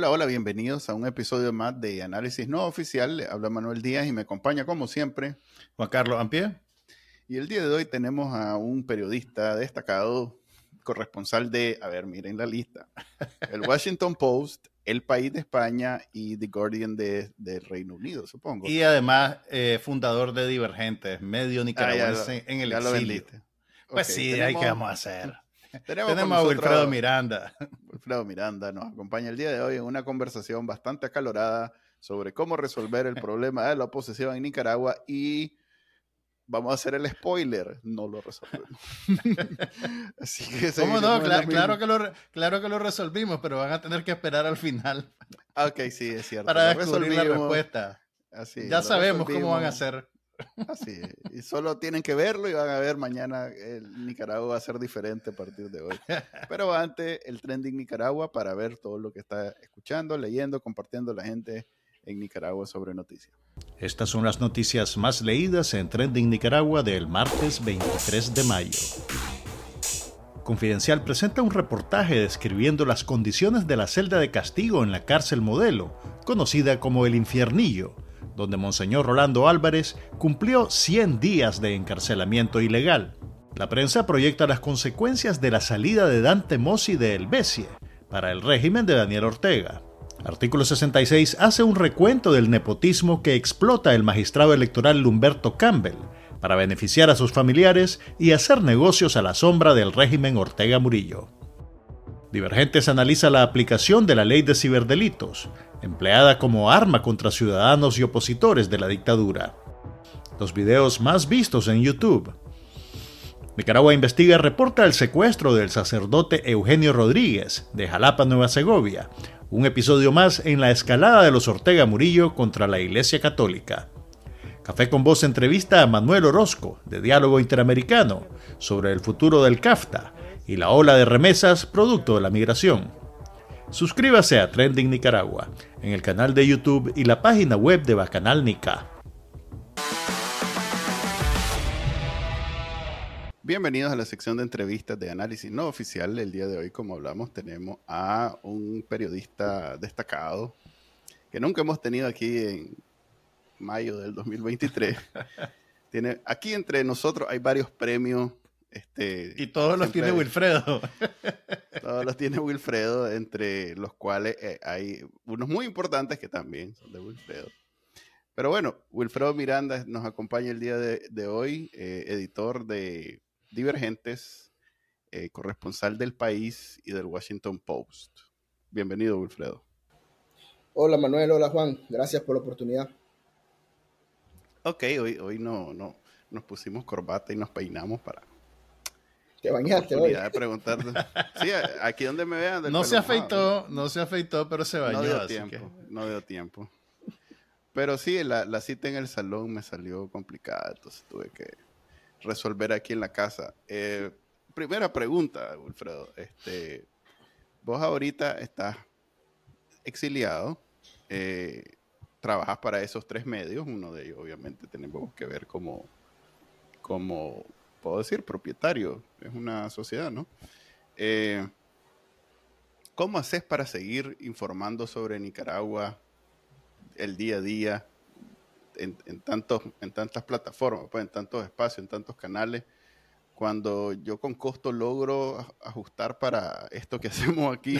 Hola, hola, bienvenidos a un episodio más de Análisis No Oficial. habla Manuel Díaz y me acompaña como siempre Juan Carlos Ampie. Y el día de hoy tenemos a un periodista destacado, corresponsal de, a ver, miren la lista, el Washington Post, El País de España y The Guardian de, Reino Unido, supongo. Y además eh, fundador de Divergentes, medio ah, nicaragüense en el exilio. Pues sí, ahí qué vamos a hacer. Tenemos, a Wilfredo Miranda. Wilfredo Miranda nos acompaña el día de hoy en una conversación bastante acalorada sobre cómo resolver el problema de la oposición en Nicaragua y vamos a hacer el spoiler, no lo resolvemos. Así que ¿Cómo no? claro, que lo, claro que lo resolvimos, pero van a tener que esperar al final. Ah, ok, sí, es cierto. Para descubrir la respuesta. Así, ya sabemos cómo van a hacer. Así Y solo tienen que verlo y van a ver mañana el Nicaragua va a ser diferente a partir de hoy. Pero antes, el trending Nicaragua para ver todo lo que está escuchando, leyendo, compartiendo la gente en Nicaragua sobre noticias. Estas son las noticias más leídas en Trending Nicaragua del martes 23 de mayo. Confidencial presenta un reportaje describiendo las condiciones de la celda de castigo en la cárcel modelo, conocida como el infiernillo, donde Monseñor Rolando Álvarez cumplió 100 días de encarcelamiento ilegal. La prensa proyecta las consecuencias de la salida de Dante Mossi de Helvecie para el régimen de Daniel Ortega. Artículo 66 hace un recuento del nepotismo que explota el magistrado electoral Lumberto Campbell para beneficiar a sus familiares y hacer negocios a la sombra del régimen Ortega Murillo. Divergentes analiza la aplicación de la ley de ciberdelitos, empleada como arma contra ciudadanos y opositores de la dictadura. Los videos más vistos en YouTube. Nicaragua Investiga reporta el secuestro del sacerdote Eugenio Rodríguez de Jalapa, Nueva Segovia, un episodio más en la escalada de los Ortega Murillo contra la Iglesia Católica. Café con Voz entrevista a Manuel Orozco, de Diálogo Interamericano, sobre el futuro del CAFTA y la ola de remesas producto de la migración. Suscríbase a Trending Nicaragua en el canal de YouTube y la página web de Bacanal Nica. Bienvenidos a la sección de entrevistas de análisis no oficial. El día de hoy, como hablamos, tenemos a un periodista destacado que nunca hemos tenido aquí en mayo del 2023. Tiene, aquí entre nosotros hay varios premios. Este, y todos los tiene Wilfredo. Todos los tiene Wilfredo, entre los cuales eh, hay unos muy importantes que también son de Wilfredo. Pero bueno, Wilfredo Miranda nos acompaña el día de, hoy, eh, editor de Divergentes, eh, corresponsal del país y del Washington Post. Bienvenido, Wilfredo. Hola Manuel, hola Juan, gracias por la oportunidad. Ok, hoy, hoy no, no, nos pusimos corbata y nos peinamos para... Te bañaste hoy. De preguntarte. Sí, aquí donde me vean. No se afeitó, no se afeitó, pero se bañó. No dio tiempo, no dio tiempo. Pero sí, la, la cita en el salón me salió complicada, entonces tuve que resolver aquí en la casa. Eh, primera pregunta, Wilfredo. Este, vos ahorita estás exiliado, eh, trabajas para esos tres medios, uno de ellos obviamente tenemos que ver como, como puedo decir, propietario, es una sociedad, ¿no? Eh, ¿Cómo haces para seguir informando sobre Nicaragua el día a día? en, tantos, en tantas plataformas, pues, en tantos espacios, en tantos canales, cuando yo con costo logro ajustar para esto que hacemos aquí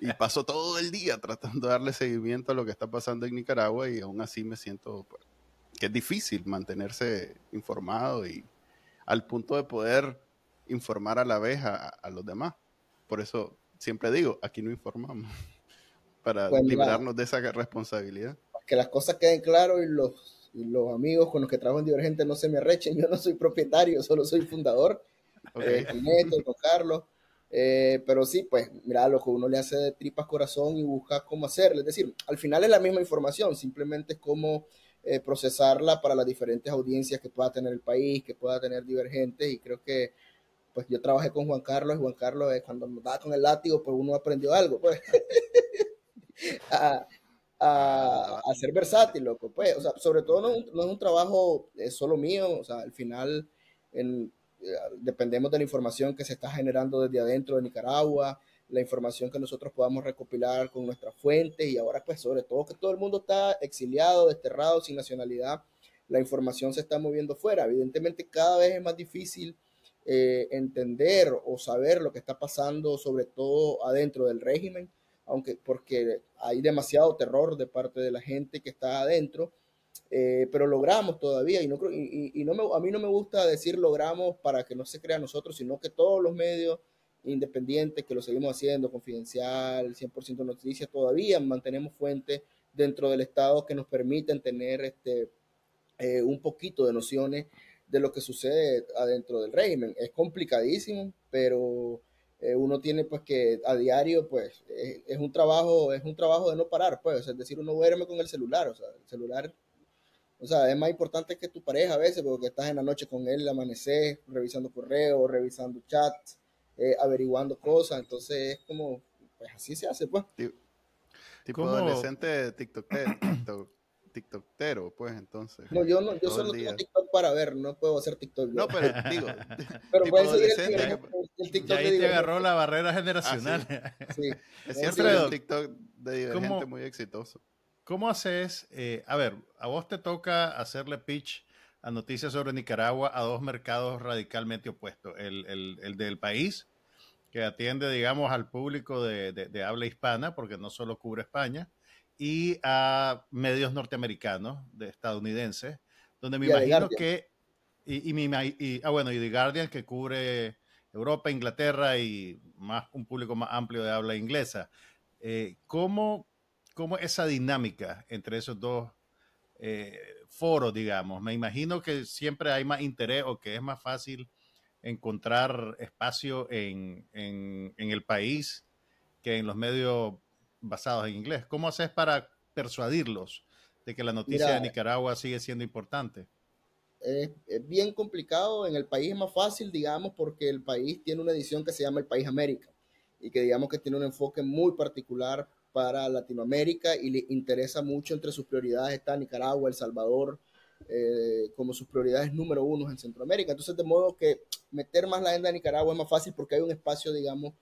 y paso todo el día tratando de darle seguimiento a lo que está pasando en Nicaragua y aún así me siento pues, que es difícil mantenerse informado y al punto de poder informar a la vez a, los demás. Por eso siempre digo, aquí no informamos para pues librarnos de esa responsabilidad que las cosas queden claras y los, los amigos con los que trabajo en Divergente no se me arrechen. Yo no soy propietario, solo soy fundador. Okay. Eh, con Carlos. Eh, pero sí, pues, mira, lo que uno le hace de tripas corazón y busca cómo hacerlo. Es decir, al final es la misma información, simplemente es cómo eh, procesarla para las diferentes audiencias que pueda tener el país, que pueda tener Divergente. Y creo que, pues, yo trabajé con Juan Carlos y Juan Carlos, cuando nos daba con el látigo, pues uno aprendió algo, pues. Ah, a, ser versátil, loco. Pues, o sea, sobre todo no, es un trabajo eh, solo mío, o sea, al final eh, dependemos de la información que se está generando desde adentro de Nicaragua, la información que nosotros podamos recopilar con nuestras fuentes y ahora pues sobre todo que todo el mundo está exiliado, desterrado, sin nacionalidad, la información se está moviendo fuera. Evidentemente cada vez es más difícil eh, entender o saber lo que está pasando, sobre todo adentro del régimen, aunque porque hay demasiado terror de parte de la gente que está adentro, eh, pero logramos todavía, y, no, y, no a mí no me gusta decir logramos para que no se crea nosotros, sino que todos los medios independientes que lo seguimos haciendo, confidencial, 100% noticias, todavía mantenemos fuentes dentro del Estado que nos permiten tener este, eh, un poquito de nociones de lo que sucede adentro del régimen. Es complicadísimo, pero eh, uno tiene pues que a diario pues es, un trabajo, es un trabajo de no parar, pues, es decir, uno duerme con el celular, o sea, el celular, o sea, es más importante que tu pareja a veces, porque estás en la noche con él, amanecer, revisando correos, revisando chats, eh, averiguando cosas, entonces es como, pues así se hace, pues. Tipo adolescente TikTok, TikTok TikToktero, pues entonces. No, yo no, yo solo tengo TikTok para ver, no puedo hacer TikTok. No, pero digo, pero puedes seguir el, el, TikTok y ahí te agarró la barrera generacional. Ah, sí. Es cierto, un TikTok de divergente muy exitoso. ¿Cómo haces? Eh, a ver, a vos te toca hacerle pitch a noticias sobre Nicaragua a dos mercados radicalmente opuestos. El, el, el del país, que atiende, digamos, al público de, de, de habla hispana, porque no solo cubre España, y a medios norteamericanos, de estadounidenses, donde me imagino que, y, y, ah, bueno, y The Guardian que cubre Europa, Inglaterra y más un público más amplio de habla inglesa. Eh, ¿cómo, ¿Cómo esa dinámica entre esos dos eh, foros, digamos? Me imagino que siempre hay más interés o que es más fácil encontrar espacio en, en, en el país que en los medios basados en inglés. ¿Cómo haces para persuadirlos de que la noticia de Nicaragua sigue siendo importante? Es, bien complicado. En el país es más fácil, digamos, porque el país tiene una edición que se llama El País América y que digamos que tiene un enfoque muy particular para Latinoamérica y le interesa mucho entre sus prioridades está Nicaragua, El Salvador, eh, como sus prioridades número uno en Centroamérica. Entonces, de modo que meter más la agenda de Nicaragua es más fácil porque hay un espacio, digamos,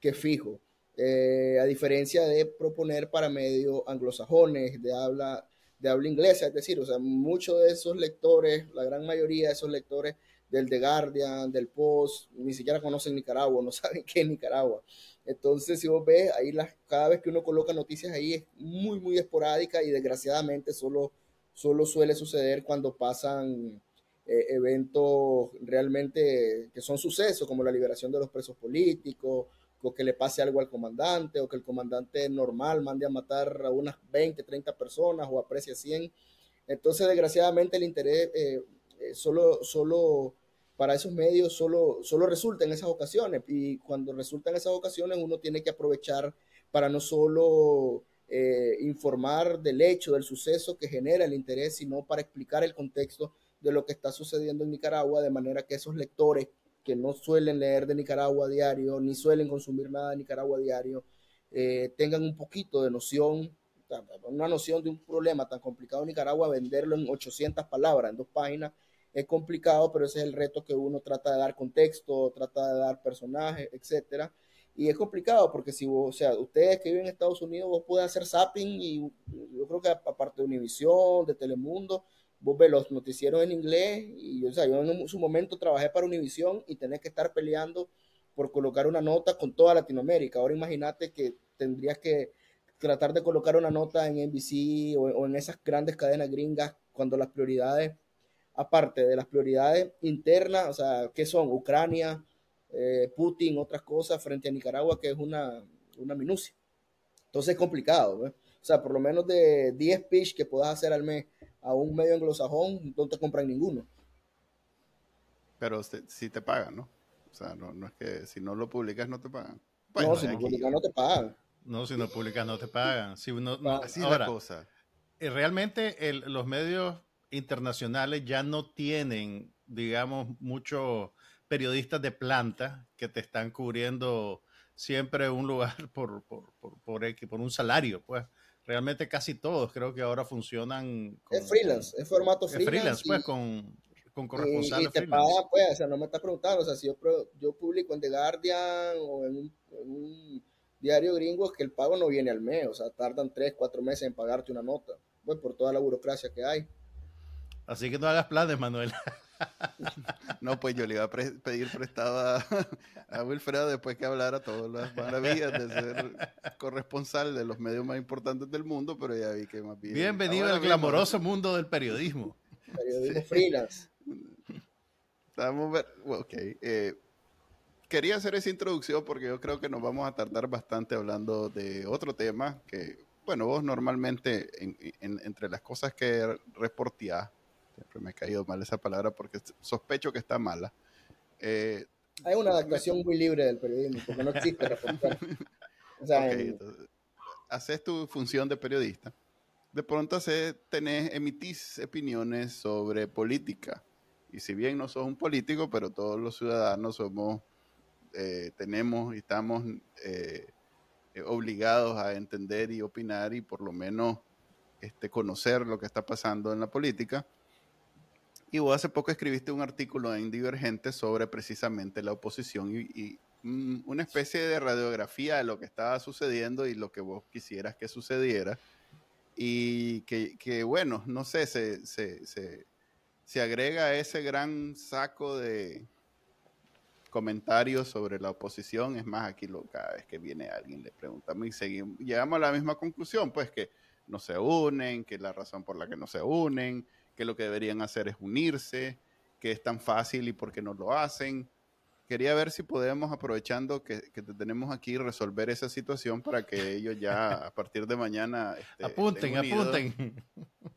que fijo. Eh, a diferencia de proponer para medios anglosajones, de habla, de habla inglesa, es decir, o sea, muchos de esos lectores, la gran mayoría de esos lectores del The Guardian, del Post, ni siquiera conocen Nicaragua, no saben qué es Nicaragua. Entonces, si vos ves, ahí las, cada vez que uno coloca noticias ahí es muy, muy esporádica y desgraciadamente solo, solo suele suceder cuando pasan eh, eventos realmente que son sucesos, como la liberación de los presos políticos o que le pase algo al comandante, o que el comandante normal mande a matar a unas 20, 30 personas o aprecie 100. Entonces, desgraciadamente, el interés eh, eh, solo, solo para esos medios solo, solo resulta en esas ocasiones. Y cuando resulta en esas ocasiones, uno tiene que aprovechar para no solo eh, informar del hecho, del suceso que genera el interés, sino para explicar el contexto de lo que está sucediendo en Nicaragua, de manera que esos lectores que no suelen leer de Nicaragua diario, ni suelen consumir nada de Nicaragua diario, eh, tengan un poquito de noción, una noción de un problema tan complicado en Nicaragua, venderlo en 800 palabras, en dos páginas, es complicado, pero ese es el reto que uno trata de dar contexto, trata de dar personajes, etcétera. Y es complicado porque si vos, o sea, ustedes que viven en Estados Unidos, vos pueden hacer zapping y yo creo que aparte de Univision, de Telemundo, vos ves los noticieros en inglés y o sea, yo en su momento trabajé para Univision y tenés que estar peleando por colocar una nota con toda Latinoamérica. Ahora imagínate que tendrías que tratar de colocar una nota en NBC o, en esas grandes cadenas gringas cuando las prioridades, aparte de las prioridades internas, o sea, ¿qué son? Ucrania, eh, Putin, otras cosas frente a Nicaragua, que es una, una minucia. Entonces es complicado. O sea, por lo menos de 10 pitch que puedas hacer al mes a un medio anglosajón, no te compran ninguno. Pero si te pagan, ¿no? O sea, no, no, es que si no lo publicas no te pagan. no, si no publicas no te pagan. No, si no publicas no te pagan. Si uno, Así es la cosa. Eh, realmente el, los medios internacionales ya no tienen, digamos, muchos periodistas de planta que te están cubriendo siempre un lugar por, por, por, por, por un salario, pues realmente casi todos creo que ahora funcionan. Con, es freelance, es formato freelance. Es freelance, pues, con, con corresponsales. Y, te paga, pues, o sea, no me estás preguntando, o sea, si yo, yo publico en The Guardian o en un, diario gringo es que el pago no viene al mes, o sea, tardan tres, cuatro meses en pagarte una nota, pues por toda la burocracia que hay. Así que no hagas planes, Manuel. no, pues yo le iba a pedir prestado a, Wilfredo después que hablara todas las maravillas de ser corresponsal de los medios más importantes del mundo, pero ya vi que más bien... Bienvenido al glamoroso mundo del periodismo. Periodismo freelance. Estamos... Ok. Eh, quería hacer esa introducción porque yo creo que nos vamos a tardar bastante hablando de otro tema que, bueno, vos normalmente entre las cosas que reporteás, siempre me ha caído mal esa palabra porque sospecho que está mala. Eh, Hay una adaptación muy libre del periodismo porque no existe reportar. O sea, haces tu función de periodista. De pronto haces, tenés, emitís opiniones sobre política. Y si bien no sos un político, pero todos los ciudadanos somos eh, tenemos y estamos eh, obligados a entender y opinar y por lo menos este, conocer lo que está pasando en la política. Y vos hace poco escribiste un artículo en Divergente sobre precisamente la oposición y, una especie de radiografía de lo que estaba sucediendo y lo que vos quisieras que sucediera. Y que, bueno, no sé, se, se, se, se agrega ese gran saco de, comentarios sobre la oposición. Es más, aquí cada vez que viene alguien le preguntamos y seguimos, llegamos a la misma conclusión, pues que no se unen, que la razón por la que no se unen, que lo que deberían hacer es unirse, que es tan fácil y por qué no lo hacen. Quería ver si podemos, aprovechando que, que te tenemos aquí, resolver esa situación para que ellos ya a partir de mañana... Este, apunten, apunten.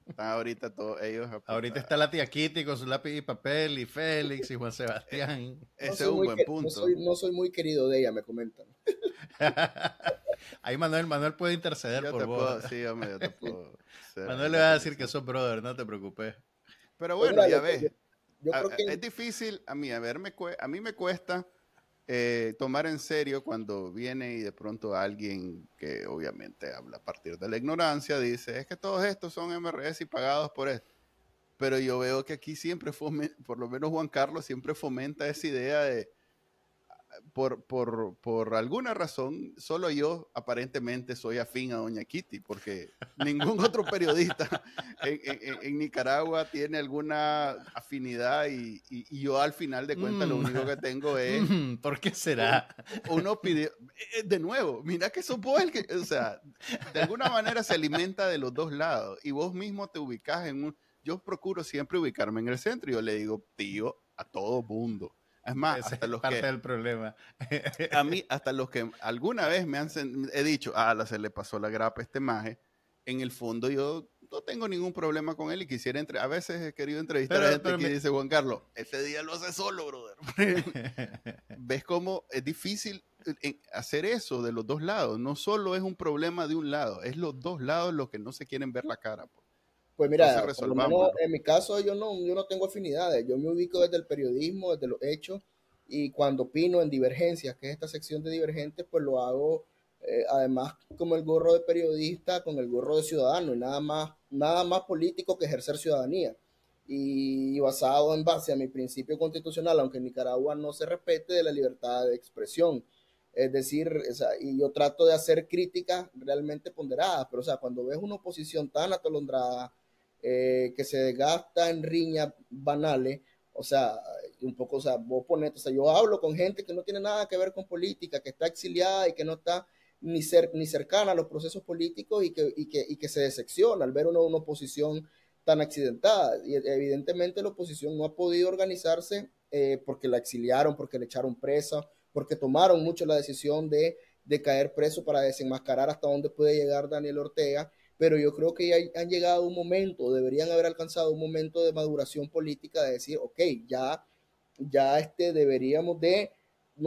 Están ahorita todos ellos. Ahorita está la tía Kitty con su lápiz y papel, y Félix y Juan Sebastián. Ese es un buen punto. No soy, muy querido de ella, me comentan. Ahí Manuel, Manuel puede interceder por vos. sí, hombre, yo te puedo. Manuel le va a decir que sos brother, no te preocupes. Pero bueno, ya ves. Es difícil, a mí, a ver, a mí me cuesta eh, tomar en serio cuando viene y de pronto alguien que obviamente habla a partir de la ignorancia dice, es que todos estos son MRS y pagados por esto. Pero yo veo que aquí siempre, por lo menos Juan Carlos siempre fomenta esa idea de, por, por, por, alguna razón, solo yo aparentemente soy afín a Doña Kitty, porque ningún otro periodista en, Nicaragua tiene alguna afinidad y, y, yo al final de cuentas lo único que tengo es... Mm, ¿Por qué será? Uno pide, eh, de nuevo, mira que sos vos el que, o sea, de alguna manera se alimenta de los dos lados y vos mismo te ubicas en un... Yo procuro siempre ubicarme en el centro y yo le digo, tío, a todo mundo es más, hasta los parte del problema. a mí, hasta los que alguna vez me han he dicho, ah, se le pasó la grapa a este maje, en el fondo yo no tengo ningún problema con él y quisiera entre a veces he querido entrevistar a gente que dice Juan Carlos ese día lo hace solo brother ves cómo es difícil eh, hacer eso de los dos lados no solo es un problema de un lado es los dos lados los que no se quieren ver la cara pues. Pues mira, en mi caso yo no, yo no tengo afinidades, yo me ubico desde el periodismo, desde los hechos, y cuando opino en divergencias, que es esta sección de divergentes, pues lo hago eh, además como el gorro de periodista, con el gorro de ciudadano, y nada más, nada más político que ejercer ciudadanía. Y, basado en base a mi principio constitucional, aunque en Nicaragua no se respete, de la libertad de expresión. Es decir, y yo trato de hacer críticas realmente ponderadas, pero o sea, cuando ves una oposición tan atolondrada, eh, que se desgasta en riñas banales, o sea, un poco, o sea, vos ponete, o sea, yo hablo con gente que no tiene nada que ver con política, que está exiliada y que no está ni, cer ni cercana a los procesos políticos y que, y que, y que se decepciona al ver una, oposición tan accidentada. Y evidentemente la oposición no ha podido organizarse eh, porque la exiliaron, porque le echaron presa, porque tomaron mucho la decisión de, de caer preso para desenmascarar hasta dónde puede llegar Daniel Ortega pero yo creo que ya han llegado un momento, deberían haber alcanzado un momento de maduración política de decir, ok, ya, ya este, deberíamos de,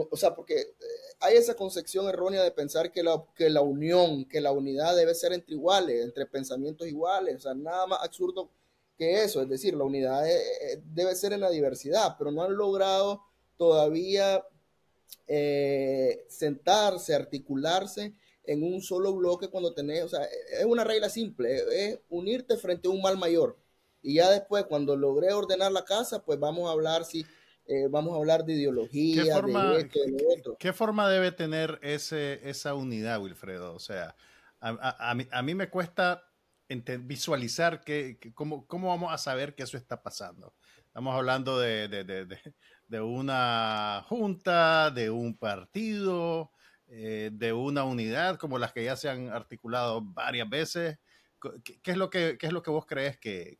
o sea, porque eh, hay esa concepción errónea de pensar que la, que la unión, que la unidad debe ser entre iguales, entre pensamientos iguales, o sea, nada más absurdo que eso, es decir, la unidad eh, eh, debe ser en la diversidad, pero no han logrado todavía sentarse, articularse en un solo bloque cuando tenés, o sea, es una regla simple, es unirte frente a un mal mayor. Y ya después, cuando logré ordenar la casa, pues vamos a hablar si eh, vamos a hablar de ideología, ¿Qué forma, de esto, de otro. ¿Qué forma debe tener ese, esa unidad, Wilfredo? O sea, a, mí, a mí, me cuesta visualizar que, cómo, cómo, vamos a saber que eso está pasando. Estamos hablando de, de, de, de una junta, de un partido, eh, de una unidad como las que ya se han articulado varias veces. ¿Qué, es, lo que, qué es lo que vos crees que,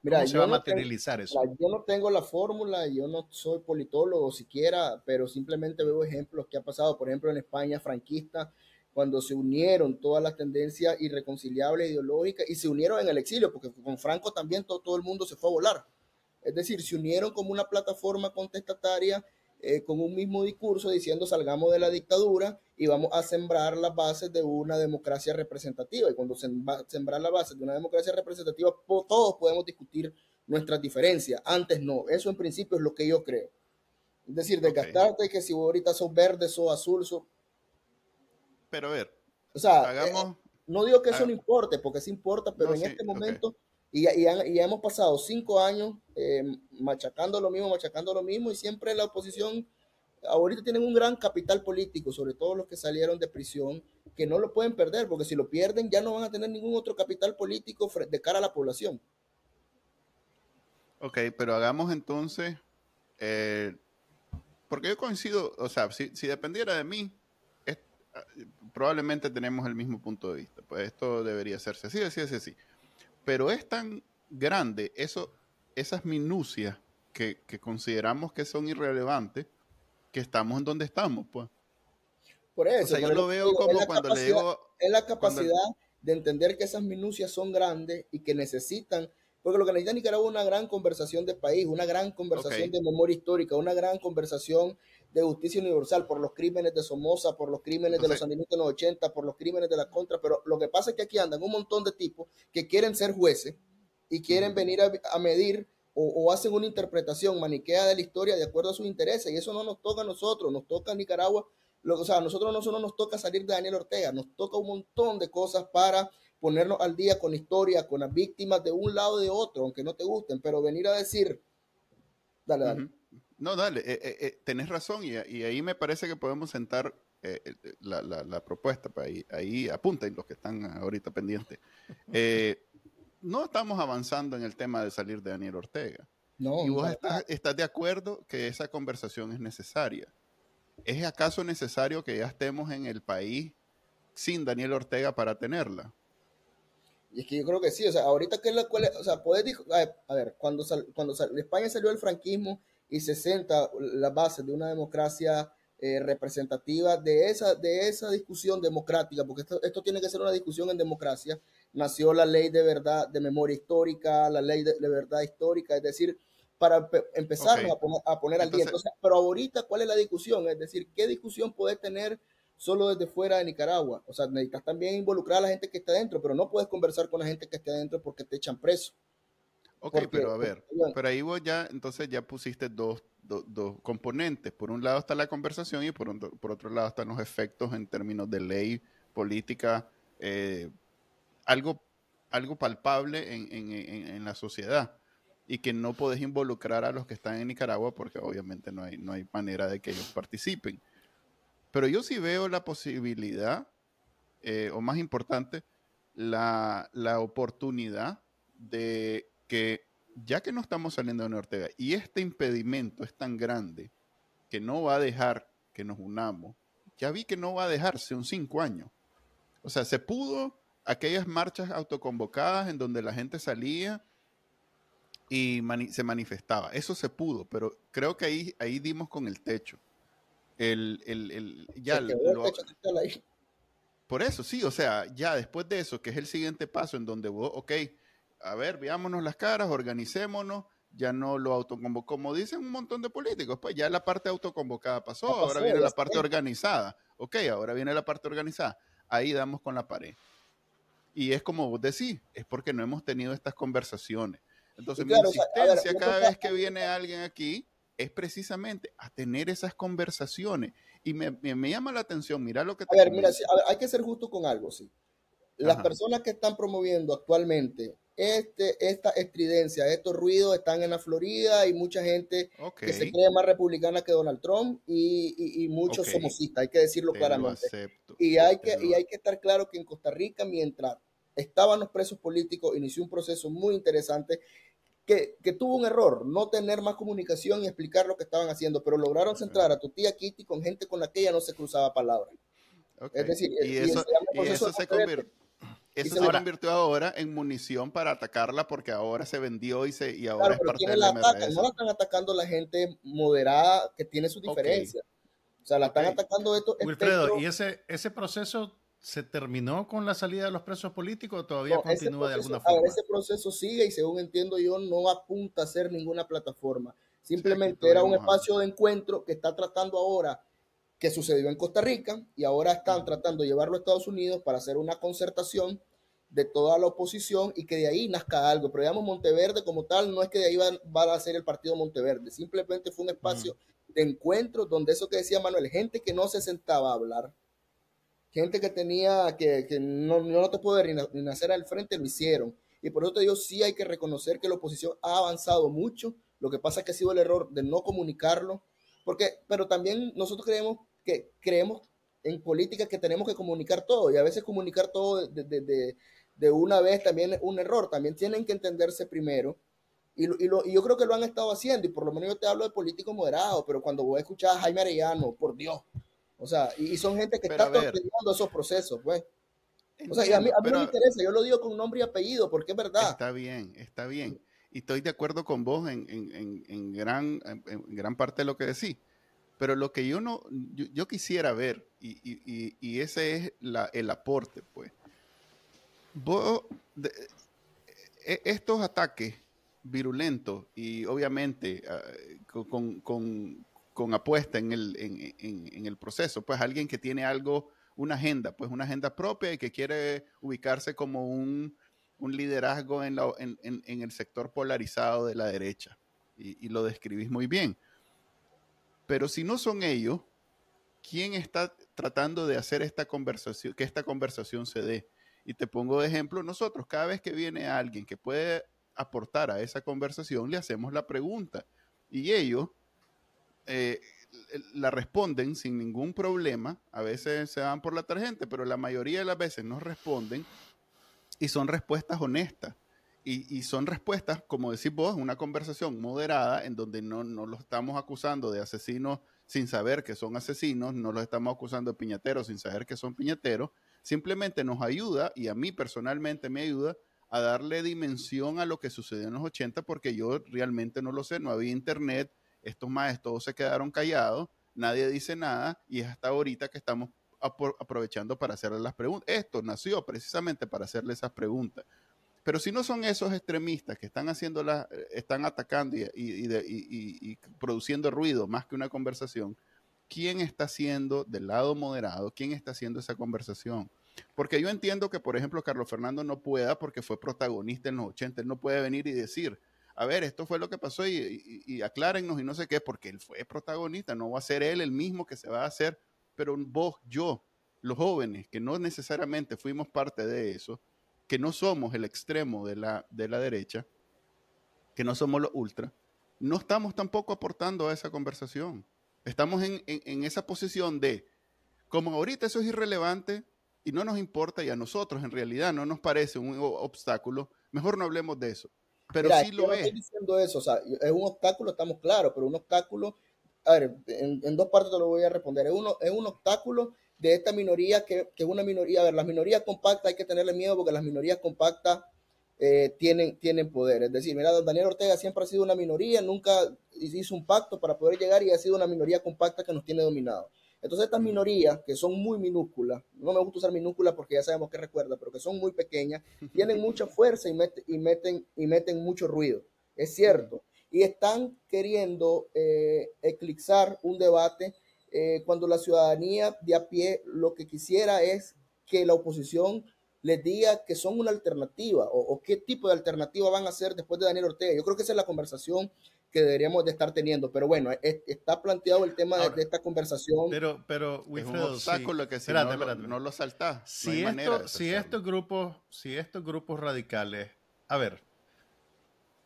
Mira, se va a materializar eso? yo no tengo la fórmula, yo no soy politólogo siquiera, pero simplemente veo ejemplos que ha pasado, por ejemplo, en España franquista, cuando se unieron todas las tendencias irreconciliables ideológicas y se unieron en el exilio, porque con Franco también todo, todo el mundo se fue a volar. Es decir, se unieron como una plataforma contestataria eh, con un mismo discurso diciendo salgamos de la dictadura y vamos a sembrar las bases de una democracia representativa. Y cuando se sembrar las bases de una democracia representativa, todos podemos discutir nuestras diferencias. Antes no. Eso en principio es lo que yo creo. Es decir, desgastarte que si ahorita sos verde, sos azul, sos... Pero a ver, o sea, hagamos... Eh, no digo que eso no importe, porque sí importa, pero en este momento y, y, hemos pasado cinco años eh, machacando lo mismo, machacando lo mismo, y siempre la oposición, ahorita tienen un gran capital político, sobre todo los que salieron de prisión, que no lo pueden perder, porque si lo pierden ya no van a tener ningún otro capital político de cara a la población. Ok, pero hagamos entonces, eh, porque yo coincido, o sea, si, si dependiera de mí, probablemente tenemos el mismo punto de vista, pues esto debería hacerse así, así, así, así pero es tan grande eso, esas minucias que, consideramos que son irrelevantes que estamos en donde estamos, pues. Por eso. yo lo veo como cuando le digo... Es la capacidad de entender que esas minucias son grandes y que necesitan porque lo que necesita Nicaragua es una gran conversación de país, una gran conversación de memoria histórica, una gran conversación de justicia universal por los crímenes de Somoza, por los crímenes de los sandinistas en los 80, por los crímenes de la contra, pero lo que pasa es que aquí andan un montón de tipos que quieren ser jueces y quieren venir a, medir o, hacen una interpretación maniquea de la historia de acuerdo a sus intereses y eso no nos toca a nosotros, nos toca a Nicaragua, lo, o sea, a nosotros no solo nos toca salir de Daniel Ortega, nos toca un montón de cosas para ponernos al día con historia, con las víctimas de un lado y de otro, aunque no te gusten, pero venir a decir, dale, dale. No, dale, eh, eh, eh, tenés razón y, ahí me parece que podemos sentar la, propuesta, pues ahí, ahí apunten los que están ahorita pendientes. no estamos avanzando en el tema de salir de Daniel Ortega. No, y vos estás, estás, de acuerdo que esa conversación es necesaria. ¿Es acaso necesario que ya estemos en el país sin Daniel Ortega para tenerla? Y es que yo creo que sí, o sea, ahorita que es la cual, o sea, puedes, a ver, cuando, cuando España salió el franquismo, y se senta la base de una democracia eh, representativa de esa, de esa discusión democrática, porque esto, tiene que ser una discusión en democracia, nació la ley de verdad, de memoria histórica, la ley de, verdad histórica, es decir, para empezar a poner, al día. Entonces, pero ahorita, ¿cuál es la discusión? Es decir, ¿qué discusión puede tener solo desde fuera de Nicaragua? O sea, necesitas también involucrar a la gente que está dentro, pero no puedes conversar con la gente que está dentro porque te echan preso. Ok, pero a ver, pero ahí vos ya, entonces ya pusiste dos, componentes. Por un lado está la conversación y por, otro lado están los efectos en términos de ley, política, eh, algo, algo palpable en, la sociedad y que no podés involucrar a los que están en Nicaragua porque obviamente no hay, no hay manera de que ellos participen. Pero yo sí veo la posibilidad, eh, o más importante, la, la oportunidad de que ya que no estamos saliendo de Ortega y este impedimento es tan grande que no va a dejar que nos unamos, ya vi que no va a dejarse un cinco años. O sea, se pudo aquellas marchas autoconvocadas en donde la gente salía y se manifestaba. Eso se pudo, pero creo que ahí, ahí dimos con el techo. El, el, el ya por eso, sí, o sea, ya después de eso, que es el siguiente paso en donde vos, ok, a ver, veámonos las caras, organicémonos, ya no lo autoconvocó, como dicen un montón de políticos, pues ya la parte autoconvocada pasó, ahora viene la parte organizada. Ok, ahora viene la parte organizada. Ahí damos con la pared. Y es como vos decís, es porque no hemos tenido estas conversaciones. Entonces, mi insistencia cada vez que viene alguien aquí es precisamente a tener esas conversaciones. Y me, llama la atención, mira lo que te A ver, mira, hay que ser justo con algo, sí. Las personas que están promoviendo actualmente este, esta estridencia, estos ruidos están en la Florida y mucha gente que se cree más republicana que Donald Trump y, y, muchos somosistas, hay que decirlo claramente. y, hay que, y hay que estar claro que en Costa Rica, mientras estaban los presos políticos, inició un proceso muy interesante que, que, tuvo un error, no tener más comunicación y explicar lo que estaban haciendo, pero lograron centrar a tu tía Kitty con gente con la que ella no se cruzaba palabras. Es decir, y, eso, se convirtió eso se convirtió ahora en munición para atacarla porque ahora se vendió y, se, y ahora es parte de la, No la están atacando la gente moderada que tiene sus diferencias. O sea, la están atacando estos. Wilfredo, ¿y ese, ese proceso se terminó con la salida de los presos políticos o todavía continúa de alguna forma? ese proceso sigue y según entiendo yo no apunta a ser ninguna plataforma. Simplemente era un espacio de encuentro que está tratando ahora que sucedió en Costa Rica y ahora están tratando de llevarlo a Estados Unidos para hacer una concertación de toda la oposición y que de ahí nazca algo. Pero digamos, Monteverde como tal, no es que de ahí va, a ser el partido Monteverde, simplemente fue un espacio de encuentro donde eso que decía Manuel, gente que no se sentaba a hablar, gente que tenía, que, que no, no te puede ni nacer al frente, lo hicieron. Y por eso te digo, sí hay que reconocer que la oposición ha avanzado mucho, lo que pasa es que ha sido el error de no comunicarlo, porque, pero también nosotros creemos que creemos en política que tenemos que comunicar todo y a veces comunicar todo de, de, una vez también es un error, también tienen que entenderse primero. Y, y, lo, y, yo creo que lo han estado haciendo, y por lo menos yo te hablo de políticos moderados, pero cuando voy a escuchar a Jaime Arellano, por Dios, o sea, y, son gente que está torpedeando esos procesos, pues. o sea, y a mí, a mí no me interesa, yo lo digo con nombre y apellido, porque es verdad. Está bien, está bien. Y estoy de acuerdo con vos en, en, en gran, en, gran parte de lo que decís. Pero lo que yo no, yo, quisiera ver, y, ese es el aporte, pues. E, estos ataques virulentos y obviamente ah, con, apuesta en el, en, el proceso, pues alguien que tiene algo, una agenda, pues una agenda propia y que quiere ubicarse como un, liderazgo en, el sector polarizado de la derecha. Y, lo describís muy bien. Pero si no son ellos, ¿quién está tratando de hacer esta conversación, que esta conversación se dé? Y te pongo de ejemplo, nosotros cada vez que viene alguien que puede aportar a esa conversación, le hacemos la pregunta. Y ellos eh, la responden sin ningún problema. A veces se van por la tarjeta, pero la mayoría de las veces nos responden y son respuestas honestas. Y, son respuestas, como decís vos, una conversación moderada en donde no, no los estamos acusando de asesinos sin saber que son asesinos, no los estamos acusando de piñateros sin saber que son piñateros, simplemente nos ayuda, y a mí personalmente me ayuda, a darle dimensión a lo que sucedió en los 80, porque yo realmente no lo sé, no había internet, estos maestros todos se quedaron callados, nadie dice nada, y es hasta ahorita que estamos aprovechando para hacerle las preguntas. Esto nació precisamente para hacerle esas preguntas. Pero si no son esos extremistas que están haciendo la, eh, están atacando y, produciendo ruido más que una conversación, ¿quién está haciendo del lado moderado? ¿Quién está haciendo esa conversación? Porque yo entiendo que, por ejemplo, Carlos Fernando no pueda porque fue protagonista en los 80, él no puede venir y decir, a ver, esto fue lo que pasó y, y, aclárennos y no sé qué, porque él fue protagonista, no va a ser él el mismo que se va a hacer, pero vos, yo, los jóvenes, que no necesariamente fuimos parte de eso, que no somos el extremo de la, de la derecha, que no somos los ultra, no estamos tampoco aportando a esa conversación. Estamos en, esa posición de, como ahorita eso es irrelevante y no nos importa y a nosotros en realidad no nos parece un obstáculo, mejor no hablemos de eso. Pero sí lo es. estoy diciendo eso, o sea, es un obstáculo, estamos claros, pero un obstáculo, a ver, en, en, dos partes te lo voy a responder. Es, uno, es un obstáculo de esta minoría, que, es una minoría, a ver, las minorías compactas hay que tenerle miedo porque las minorías compactas eh, tienen, tienen poder. Es decir, mira, Daniel Ortega siempre ha sido una minoría, nunca hizo un pacto para poder llegar y ha sido una minoría compacta que nos tiene dominado. Entonces estas minorías, que son muy minúsculas, no me gusta usar minúsculas porque ya sabemos que recuerda, pero que son muy pequeñas, tienen mucha fuerza y, y, meten, y meten mucho ruido. Es cierto. Y están queriendo eh, eclipsar un debate eh, cuando la ciudadanía de a pie lo que quisiera es que la oposición les diga que son una alternativa o, qué tipo de alternativa van a hacer después de Daniel Ortega. Yo creo que esa es la conversación que deberíamos de estar teniendo, pero bueno, está planteado el tema de, esta conversación. Pero, pero, Wilfredo, es un que si no, lo saltás. Si, si estos grupos, si estos grupos radicales a ver,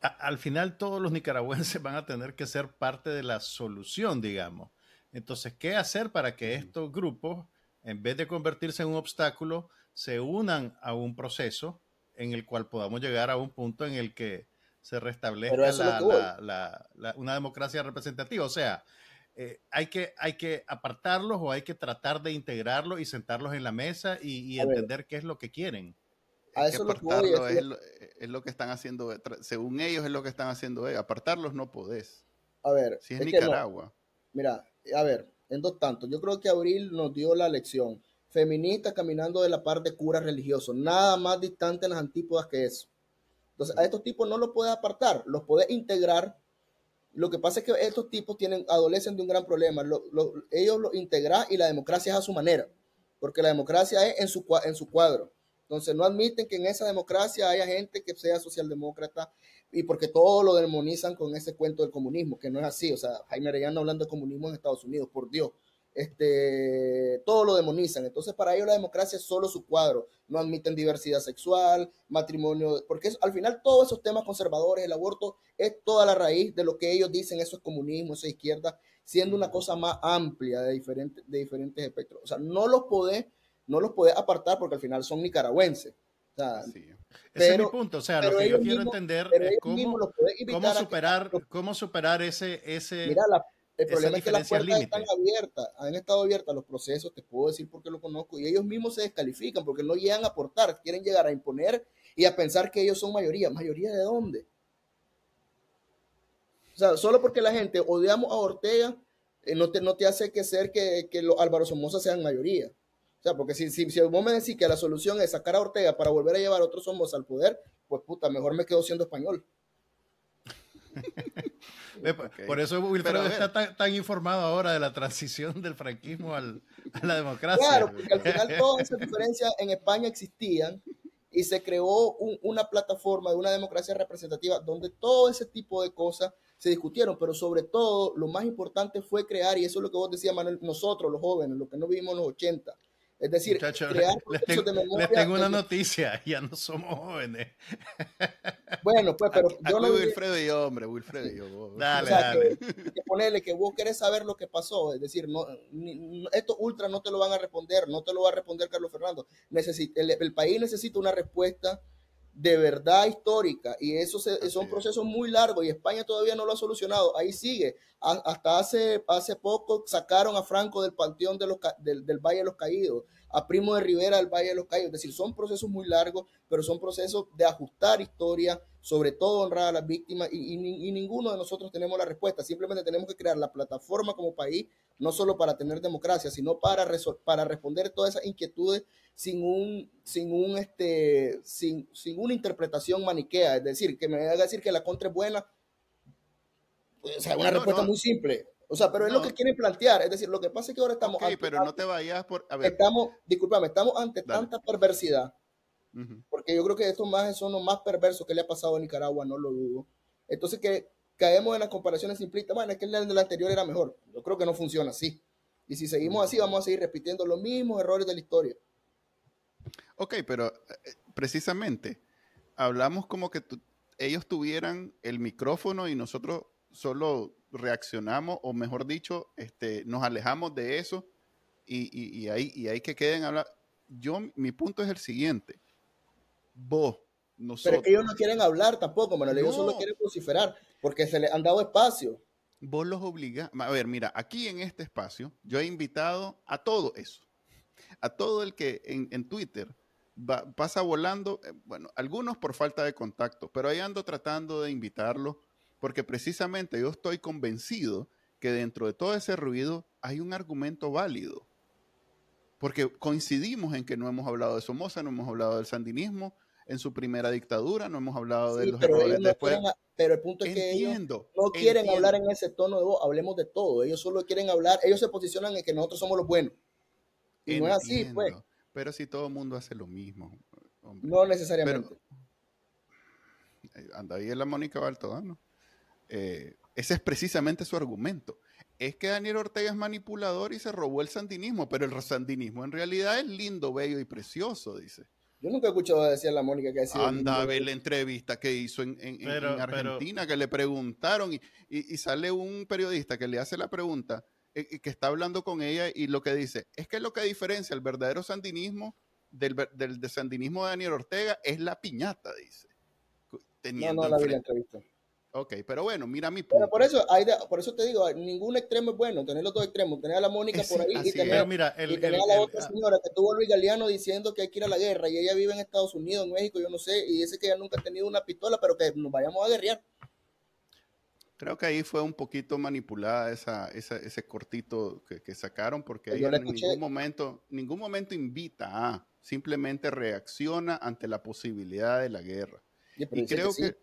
al final todos los nicaragüenses van a tener que ser parte de la solución, digamos. Entonces, ¿qué hacer para que estos grupos, en vez de convertirse en un obstáculo, se unan a un proceso en el cual podamos llegar a un punto en el que se restablezca una democracia representativa? O sea, eh, hay, que, hay que apartarlos o hay que tratar de integrarlos y sentarlos en la mesa y, entender qué es lo que quieren. A eso apartarlos es, lo, es, lo, que están haciendo, según ellos es lo que están haciendo Apartarlos no podés. A ver. Si es, Nicaragua. Mira, a ver, en dos tantos. Yo creo que Abril nos dio la lección. Feminista caminando de la parte de cura religioso. Nada más distante en las antípodas que eso. Entonces, a estos tipos no los puedes apartar, los puedes integrar lo que pasa es que estos tipos tienen, adolecen de un gran problema. ellos lo integran y la democracia es a su manera, porque la democracia es en su, en su cuadro. Entonces no admiten que en esa democracia haya gente que sea socialdemócrata y porque todo lo demonizan con ese cuento del comunismo, que no es así. O sea, Jaime Arellano hablando de comunismo en Estados Unidos, por Dios este, todo lo demonizan. Entonces, para ellos la democracia es solo su cuadro. No admiten diversidad sexual, matrimonio, porque al final todos esos temas conservadores, el aborto, es toda la raíz de lo que ellos dicen, eso es comunismo, eso es izquierda, siendo una cosa más amplia de diferentes, de diferentes espectros. O sea, no los podés, no los podés apartar porque al final son nicaragüenses. Ese es mi punto. O sea, lo que yo quiero entender es cómo, cómo superar, cómo superar ese, ese, Mira, la, el problema es que las puertas están abiertas, han estado abiertas los procesos, te puedo decir porque lo conozco, y ellos mismos se descalifican porque no llegan a aportar, quieren llegar a imponer y a pensar que ellos son mayoría. ¿Mayoría de dónde? O sea, solo porque la gente odiamos a Ortega, eh, no, te, no te hace que ser que, que los Álvaro Somoza sean mayoría. O sea, porque si, si, si vos me decís que la solución es sacar a Ortega para volver a llevar a otros Somoza al poder, pues puta, mejor me quedo siendo español. Por eso Wilfredo está tan, informado ahora de la transición del franquismo a la democracia. Claro, porque al final todas esas diferencias en España existían y se creó una plataforma de una democracia representativa donde todo ese tipo de cosas se discutieron, pero sobre todo lo más importante fue crear, y eso es lo que vos decías, Manuel, nosotros los jóvenes, los que no vivimos en los 80, es decir, crear les, tengo, de memoria. Les tengo una noticia, ya no somos jóvenes. Bueno, pues, pero yo no. Wilfredo y yo, hombre, Wilfredo y yo. Dale, dale. Que, ponerle que vos querés saber lo que pasó, es decir, no, estos ultras no te lo van a responder, no te lo va a responder Carlos Fernando. Necesita, el, país necesita una respuesta de verdad histórica y eso son procesos muy largos y España todavía no lo ha solucionado. Ahí sigue. hasta hace, hace poco sacaron a Franco del panteón de los, del, del Valle de los Caídos a Primo de Rivera del Valle de los Caídos. Es decir, son procesos muy largos, pero son procesos de ajustar historia, sobre todo honrar a las víctimas, y, ninguno de nosotros tenemos la respuesta. Simplemente tenemos que crear la plataforma como país, no solo para tener democracia, sino para, para responder todas esas inquietudes sin un, sin un, este, sin, sin una interpretación maniquea. Es decir, que me haga decir que la contra es buena. O sea, una respuesta muy simple. O sea, pero es lo que quieren plantear. Es decir, lo que pasa es que ahora estamos. Ok, pero no te vayas por. Estamos, discúlpame, estamos ante tanta perversidad. Porque yo creo que estos más son los más perversos que le ha pasado a Nicaragua, no lo dudo. Entonces, que caemos en las comparaciones simplistas. Bueno, es que el del anterior era mejor. Yo creo que no funciona así. Y si seguimos así, vamos a seguir repitiendo los mismos errores de la historia. Ok, pero eh, precisamente hablamos como que ellos tuvieran el micrófono y nosotros solo reaccionamos, o mejor dicho, este, nos alejamos de eso y, y, ahí, y ahí que queden hablar. Yo, mi punto es el siguiente. Vos, nosotros. Pero ellos no quieren hablar tampoco, Manuel. Ellos solo quieren vociferar porque se les han dado espacio. Vos los obligas. A ver, mira, aquí en este espacio, yo he invitado a todo eso. A todo el que en, en Twitter pasa volando, eh, bueno, algunos por falta de contacto, pero ahí ando tratando de invitarlo porque precisamente yo estoy convencido que dentro de todo ese ruido hay un argumento válido. Porque coincidimos en que no hemos hablado de Somoza, no hemos hablado del sandinismo en su primera dictadura, no hemos hablado de los errores después. pero el punto es que ellos no quieren hablar en ese tono de voz, hablemos de todo. Ellos solo quieren hablar, ellos se posicionan en que nosotros somos los buenos. Y no es así, pues. Pero si todo el mundo hace lo mismo. No necesariamente. Eh, anda ahí en la Mónica Baltodano. Eh, ese es precisamente su argumento. Es que Daniel Ortega es manipulador y se robó el sandinismo, pero el sandinismo en realidad es lindo, bello y precioso, dice. Yo nunca he escuchado decir a la Mónica que ha sido. Anda a ver la entrevista que hizo en, Argentina, que le preguntaron y, sale un periodista que le hace la pregunta, eh, y que está hablando con ella y lo que dice es que lo que diferencia el verdadero sandinismo del, del, sandinismo de Daniel Ortega es la piñata, dice. no, no la vi la entrevista. Ok, pero bueno, mira mi punto. por eso, hay por eso te digo, ningún extremo es bueno, tener los dos extremos, tener a la Mónica por ahí y tener, a la otra señora que tuvo Luis Galeano diciendo que hay que ir a la guerra y ella vive en Estados Unidos, en México, yo no sé, y dice que ella nunca ha tenido una pistola, pero que nos vayamos a guerrear. Creo que ahí fue un poquito manipulada esa, ese cortito que, sacaron, porque ella en ningún momento, ningún momento invita a, simplemente reacciona ante la posibilidad de la guerra. Y, creo que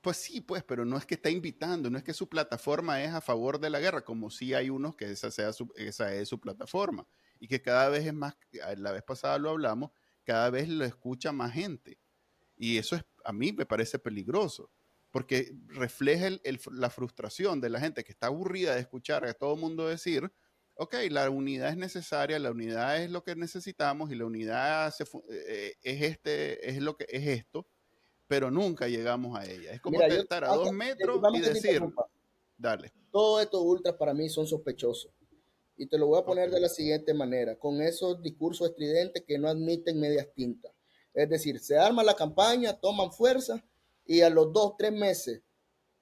pues sí, pues, pero no es que está invitando, no es que su plataforma es a favor de la guerra, como si hay unos que esa, sea su, esa es su plataforma. Y que cada vez es más, la vez pasada lo hablamos, cada vez lo escucha más gente. Y eso es, a mí me parece peligroso, porque refleja la frustración de la gente que está aburrida de escuchar a todo el mundo decir, ok, la unidad es necesaria, la unidad es lo que necesitamos y la unidad eh, es, este, es, lo que, es esto pero nunca llegamos a ella. Es como estar a dos metros y decir, dale. Todos estos ultras para mí son sospechosos. Y te lo voy a poner de la siguiente manera, con esos discursos estridentes que no admiten medias tintas. Es decir, se arma la campaña, toman fuerza y a los dos, tres meses,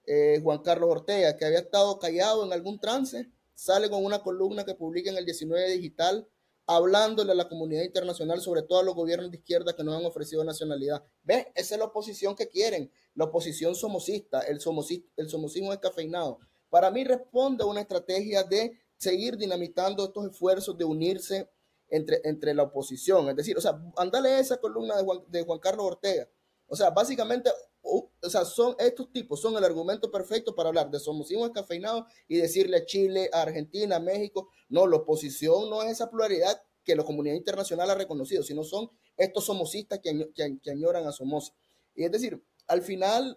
eh, Juan Carlos Ortega, que había estado callado en algún trance, sale con una columna que publica en el 19 Digital hablándole a la comunidad internacional, sobre todo a los gobiernos de izquierda que nos han ofrecido nacionalidad. ¿Ves? Esa es la oposición que quieren, la oposición somocista, el, somocista, el somocismo descafeinado. Para mí responde a una estrategia de seguir dinamitando estos esfuerzos de unirse entre, entre la oposición. Es decir, o sea, andale esa columna de Juan, de Juan Carlos Ortega. O sea, básicamente, o sea, son estos tipos, son el argumento perfecto para hablar de somocismo descafeinado y decirle a Chile, a Argentina, a México, no, la oposición no es esa pluralidad que la comunidad internacional ha reconocido, sino son estos somocistas que, que, añoran a Somoza. Y es decir, al final,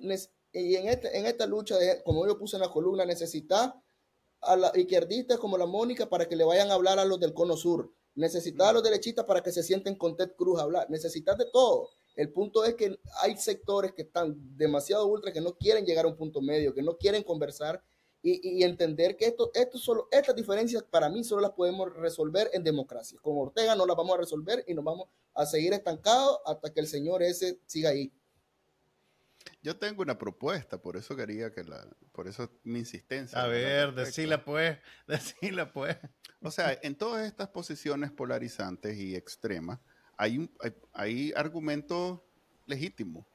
y en, este, en esta lucha, de, como yo puse en la columna, necesita a la izquierdistas como la Mónica para que le vayan a hablar a los del cono sur. Necesita a los derechistas para que se sienten con Ted Cruz a hablar. Necesitas de todo. El punto es que hay sectores que están demasiado ultra, que no quieren llegar a un punto medio, que no quieren conversar y, entender que esto, esto solo, estas diferencias para mí solo las podemos resolver en democracia. Con Ortega no las vamos a resolver y nos vamos a seguir estancados hasta que el señor ese siga ahí. Yo tengo una propuesta, por eso quería que la, por eso mi insistencia. A ver, decíla pues, decíla pues. O sea, en todas estas posiciones polarizantes y extremas, hay, un, hay, argumentos legítimos.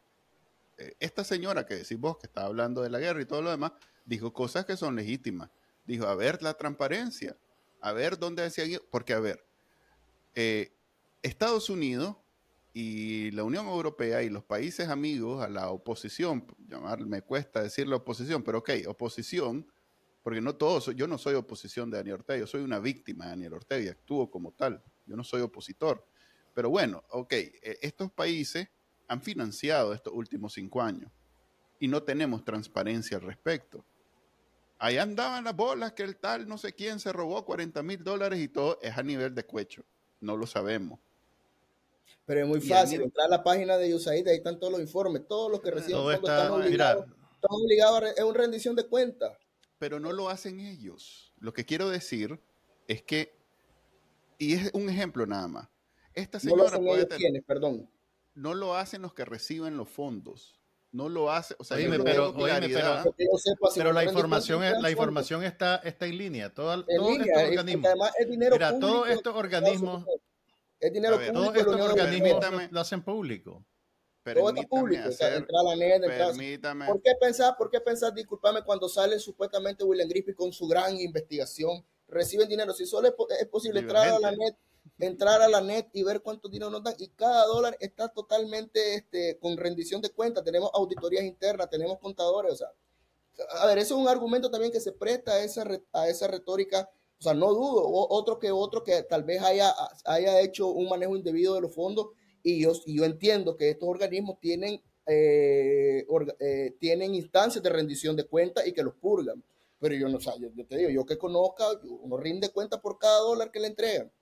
Eh, esta señora que decís vos, que está hablando de la guerra y todo lo demás, dijo cosas que son legítimas. Dijo, a ver, la transparencia, a ver dónde decían, porque a ver, eh, Estados Unidos y la Unión Europea y los países amigos a la oposición, llamar, me cuesta decir la oposición, pero ok, oposición, porque no todos, yo no soy oposición de Daniel Ortega, yo soy una víctima de Daniel Ortega y actúo como tal, yo no soy opositor. Pero bueno, ok, eh, estos países han financiado estos últimos cinco años y no tenemos transparencia al respecto. Ahí andaban las bolas que el tal no sé quién se robó 40 mil dólares y todo es a nivel de cuecho. No lo sabemos. Pero es muy fácil, entrar a la página de USAID, ahí están todos los informes, todos los que reciben todo están obligados, están obligados a, es una rendición de cuentas. Pero no lo hacen ellos. Lo que quiero decir es que, y es un ejemplo nada más, esta señora no lo hacen perdón. No lo hacen los que reciben los fondos no lo hace, o sea, pero, pero, la información, la información está, está en línea. Todo, todo estos organismos, además es dinero mira, público, todos estos organismos, es dinero público, todos estos organismos lo hacen público. Todo está público, hacer, la net, permítame. ¿Por qué pensar, por qué pensar, discúlpame, cuando sale supuestamente William Griffith con su gran investigación, reciben dinero? Si solo es, posible entrar a la net entrar a la net y ver cuánto dinero nos dan y cada dólar está totalmente este, con rendición de cuentas. Tenemos auditorías internas, tenemos contadores, o sea, a ver, eso es un argumento también que se presta a esa, a esa retórica. O sea, no dudo, otro que otro que tal vez haya, haya hecho un manejo indebido de los fondos y yo, yo entiendo que estos organismos tienen, eh, eh, tienen instancias de rendición de cuentas y que los purgan. Pero yo no, o yo, yo, te digo, yo que conozca, uno rinde cuenta por cada dólar que le entregan.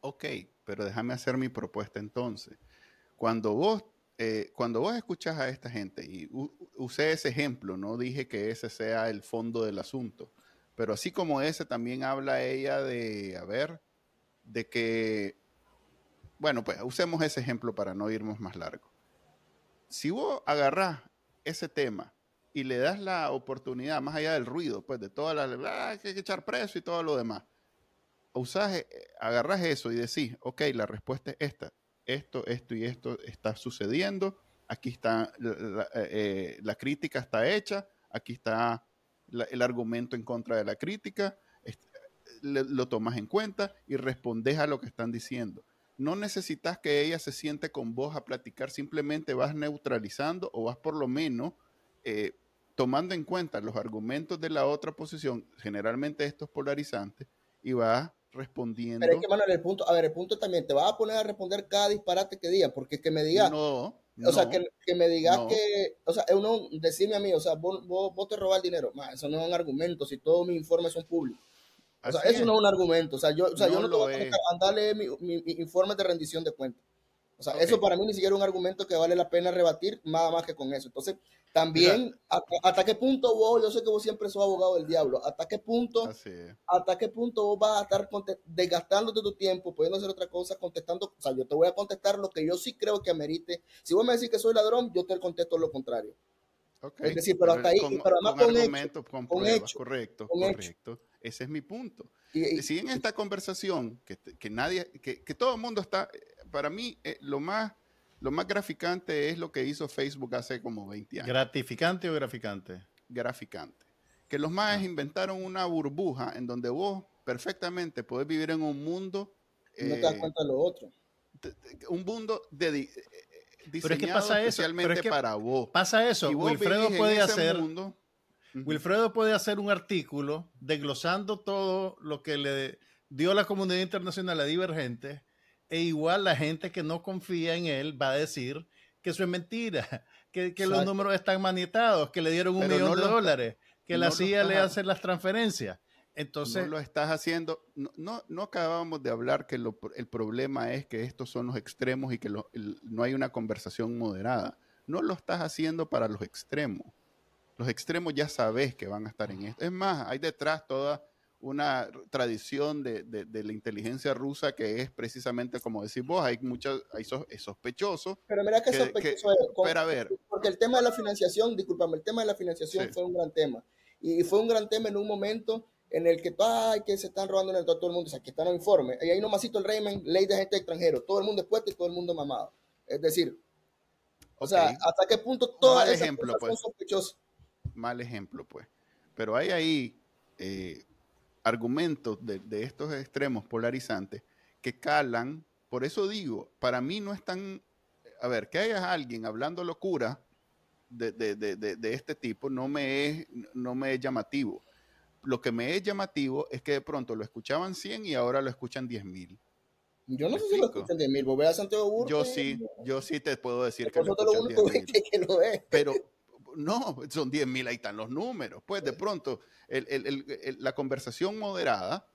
Ok, pero déjame hacer mi propuesta entonces. Cuando vos, eh, cuando vos escuchas a esta gente, y usé ese ejemplo, no dije que ese sea el fondo del asunto, pero así como ese, también habla ella de, a ver, de que, bueno, pues usemos ese ejemplo para no irnos más largo. Si vos agarrás ese tema y le das la oportunidad, más allá del ruido, pues de toda la, ah, hay que echar preso y todo lo demás, usás, eh, agarras eso y decís, ok, la respuesta es esta, esto, esto y esto está sucediendo, aquí está, la, eh, eh, crítica está hecha, aquí está el argumento en contra de la crítica, lo tomas en cuenta y respondes a lo que están diciendo. No necesitas que ella se siente con vos a platicar, simplemente vas neutralizando o vas por lo menos tomando en cuenta los argumentos de la otra posición, generalmente estos polarizantes, y vas respondiendo. Pero es que, Manuel, el punto, a ver, el punto también, te vas a poner a responder cada disparate que diga, porque que me digas. No. O sea, que, que, me digas que, o sea, uno, decirme a mí, o sea, vos, vos, te robas el dinero, eso no es un argumento, si todos mis informes son públicos. O sea, eso no es un argumento, o sea, yo, o sea, no yo no te voy a andarle mi, mi, mi, informe de rendición de cuentas. O sea, eso para mí ni siquiera es un argumento que vale la pena rebatir, nada más que con eso. Entonces, también, hasta, qué punto vos, yo sé que vos siempre sos abogado del diablo, hasta qué punto, hasta qué punto vos vas a estar desgastándote tu tiempo, pudiendo hacer otra cosa, contestando, o sea, yo te voy a contestar lo que yo sí creo que amerite. Si vos me decís que soy ladrón, yo te contesto lo contrario. Es decir, pero hasta ahí, pero además con, hecho, con, hecho, correcto, correcto. Ese es mi punto. Y, si en esta conversación, que, que nadie, que, que, todo el mundo está, para mí, eh, lo más lo más graficante es lo que hizo Facebook hace como 20 años. ¿Gratificante o graficante? Graficante. Que los más ah. inventaron una burbuja en donde vos perfectamente podés vivir en un mundo. no te das eh, cuenta de lo otro. Un mundo de, eh, pero es que pasa especialmente para vos. Pasa eso. Wilfredo puede hacer. Wilfredo puede hacer un artículo desglosando todo lo que le dio la comunidad internacional a Divergente e igual la gente que no confía en él va a decir que eso es mentira, que, los números están manietados, que le dieron un millón de dólares, que la CIA le hace las transferencias. Entonces, no lo estás haciendo. No, no, acabamos de hablar que el problema es que estos son los extremos y que no hay una conversación moderada. No lo estás haciendo para los extremos. Los extremos ya sabes que van a estar en esto. Es más, hay detrás toda una tradición de, de, la inteligencia rusa que es precisamente como decís vos, hay muchos, hay sospechosos. Pero mira que, sospechoso es. a ver. Porque el tema de la financiación, discúlpame, el tema de la financiación fue un gran tema. Y fue un gran tema en un momento en el que, ay, que se están robando en el todo el mundo, o sea, que están los informes. Y ahí nomásito el régimen, ley de gente extranjero, todo el mundo es puesto y todo el mundo mamado. Es decir, o sea, hasta qué punto todas Mal ejemplo, pues. Mal ejemplo, pues. Pero hay ahí eh, argumentos de, estos extremos polarizantes que calan. Por eso digo, para mí no es tan, a ver, que haya alguien hablando locura de, de, este tipo no me, es, no me es llamativo. Lo que me es llamativo es que de pronto lo escuchaban 100 y ahora lo escuchan 10 mil. Yo no sé si lo escuchan 10 mil. Vos a Santiago Yo sí, yo sí te puedo decir que lo escuchan 10 mil. Pero, no, son 10 mil, ahí están los números. Pues de pronto, la conversación moderada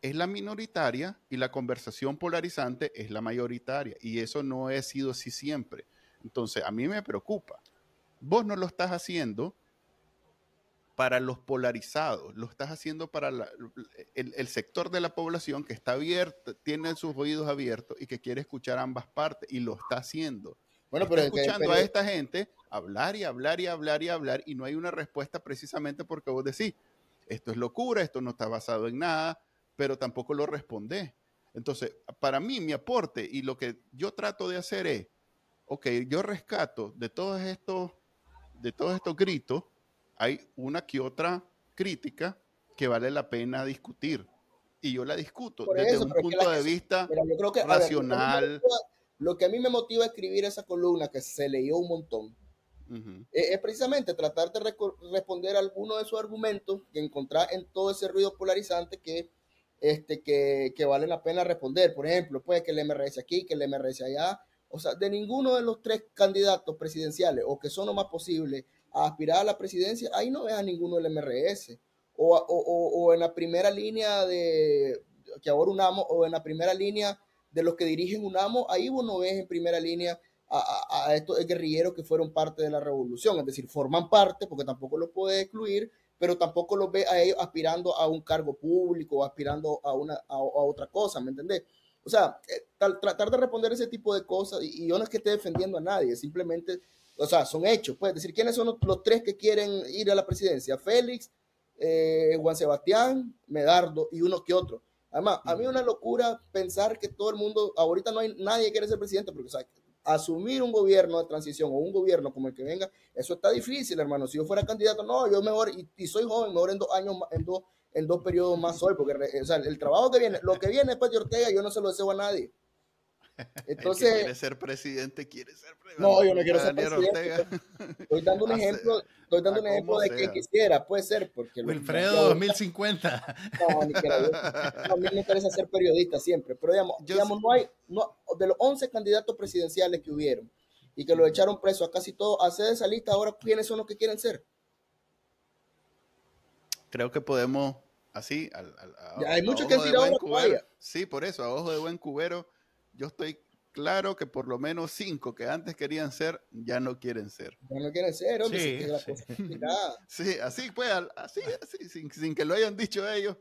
es la minoritaria y la conversación polarizante es la mayoritaria. Y eso no ha sido así siempre. Entonces, a mí me preocupa. Vos no lo estás haciendo para los polarizados, lo estás haciendo para el, sector de la población que está abierto, tiene sus oídos abiertos y que quiere escuchar ambas partes y lo está haciendo. Bueno, pero escuchando a esta gente hablar y hablar y hablar y hablar y no hay una respuesta precisamente porque vos decís, esto es locura, esto no está basado en nada, pero tampoco lo respondés. Entonces, para mí, mi aporte y lo que yo trato de hacer es, ok, yo rescato de todos estos, de todos estos gritos, hay una que otra crítica que vale la pena discutir. Y yo la discuto desde un punto de vista racional. Lo que a mí me motiva a escribir esa columna, que se leyó un montón, eh, es precisamente tratar de responder a alguno de esos argumentos que encontrar en todo ese ruido polarizante que, este, que, que vale la pena responder. Por ejemplo, pues que el MRS aquí, que el MRS allá. O sea, de ninguno de los tres candidatos presidenciales o que son lo más posible a aspirar a la presidencia, ahí no ves a ninguno del MRS. O, o, o, en la primera línea de que ahora unamos, o en la primera línea de los que dirigen UNAMO, ahí vos no ves en primera línea a, estos guerrilleros que fueron parte de la revolución, es decir, forman parte, porque tampoco los puede excluir, pero tampoco los ve a ellos aspirando a un cargo público, aspirando a, una, a, otra cosa, ¿me entendés? O sea, eh, tratar de responder ese tipo de cosas, y, yo no es que esté defendiendo a nadie, simplemente, o sea, son hechos, pues, decir, ¿quiénes son los, tres que quieren ir a la presidencia? Félix, eh, Juan Sebastián, Medardo y uno que otro. Además, a mí es una locura pensar que todo el mundo, ahorita no hay nadie que quiere ser presidente, porque o sea, asumir un gobierno de transición o un gobierno como el que venga, eso está difícil, hermano. Si yo fuera candidato, no, yo mejor, y, soy joven, mejor en dos años, en dos, en dos periodos más soy, porque o sea, el trabajo que viene, lo que viene después de Ortega, yo no se lo deseo a nadie. Entonces, quiere ser presidente, quiere ser presidente. No, yo no quiero ser presidente. Estoy dando un ejemplo, estoy dando un ejemplo de que quisiera, puede ser. Porque Wilfredo 2050. No, ni que a mí me interesa ser periodista siempre, pero digamos, digamos no hay, no, de los 11 candidatos presidenciales que hubieron y que lo echaron preso a casi todos, hacer esa lista ahora, ¿quiénes son los que quieren ser? Creo que podemos, así, al, hay muchos que han tirado la Sí, por eso, a ojo de buen cubero yo estoy claro que por lo menos cinco que antes querían ser, ya no quieren ser. Ya no quieren ser, hombre. Sí, así pues, así, así sin, que lo hayan dicho ellos.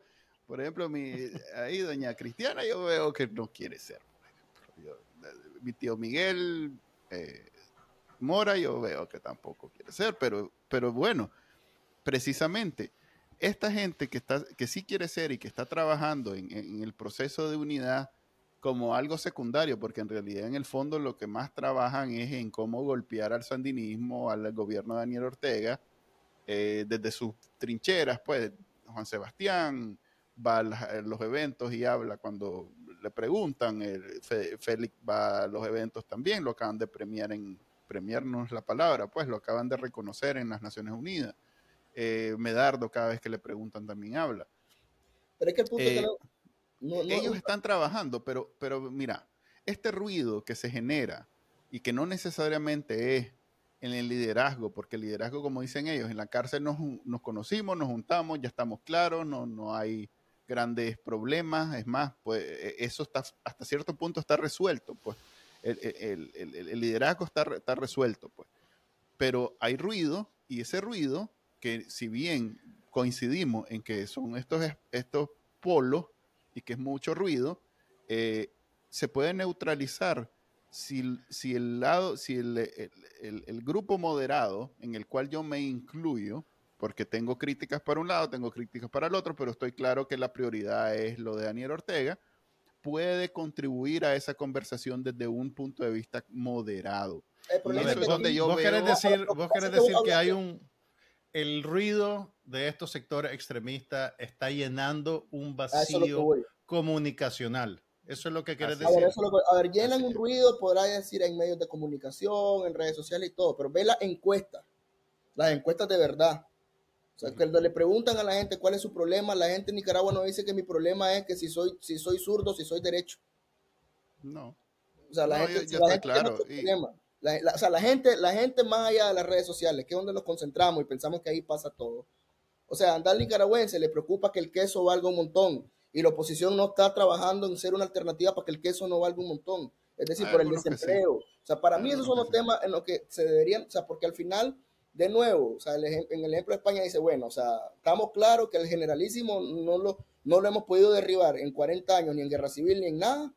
Por ejemplo, mi, ahí doña Cristiana yo veo que no quiere ser. mi tío Miguel eh, Mora yo veo que tampoco quiere ser, pero, pero bueno, precisamente esta gente que, está, que sí quiere ser y que está trabajando en el proceso de unidad, como algo secundario, porque en realidad en el fondo lo que más trabajan es en cómo golpear al sandinismo, al gobierno de Daniel Ortega, eh, desde sus trincheras, pues Juan Sebastián va a los eventos y habla cuando le preguntan, Félix va a los eventos también, lo acaban de premiar en, premiarnos la palabra, pues lo acaban de reconocer en las Naciones Unidas. Eh, Medardo cada vez que le preguntan también habla. Pero es que el punto que eh, ellos están trabajando, pero, pero mira, este ruido que se genera y que no necesariamente es en el liderazgo, porque el liderazgo, como dicen ellos, en la cárcel nos, conocimos, nos juntamos, ya estamos claros, no, no hay grandes problemas, es más, pues e, eso está hasta cierto punto está resuelto, pues el, liderazgo está, está resuelto, pues. Pero hay ruido y ese ruido, que si bien coincidimos en que son estos, estos polos, y que es mucho ruido, eh, se puede neutralizar si, si el lado, si el, el, grupo moderado en el cual yo me incluyo, porque tengo críticas para un lado, tengo críticas para el otro, pero estoy claro que la prioridad es lo de Daniel Ortega, puede contribuir a esa conversación desde un punto de vista moderado. vos, querés decir, vos querés decir que hay un el ruido de estos sectores extremistas está llenando un vacío comunicacional. Eso es lo que quieres decir. A ver, llenan un ruido, podrá decir en medios de comunicación, en redes sociales y todo, pero ve las encuestas, las encuestas de verdad. O sea, cuando le preguntan a la gente cuál es su problema, la gente en Nicaragua no dice que mi problema es que si soy, si soy zurdo, si soy derecho. No. O sea, la gente, está claro. La, o sea, la gente, la gente más allá de las redes sociales, que es donde nos concentramos y pensamos que ahí pasa todo. O sea, andar nicaragüense le preocupa que el queso valga un montón y la oposición no está trabajando en ser una alternativa para que el queso no valga un montón. Es decir, por el desempleo. O sea, para mí esos son los temas en los que se deberían, o sea, porque al final, de nuevo, o sea, en el ejemplo de España dice, bueno, o sea, estamos claros que el generalísimo no lo, no lo hemos podido derribar en 40 años, ni en guerra civil, ni en nada,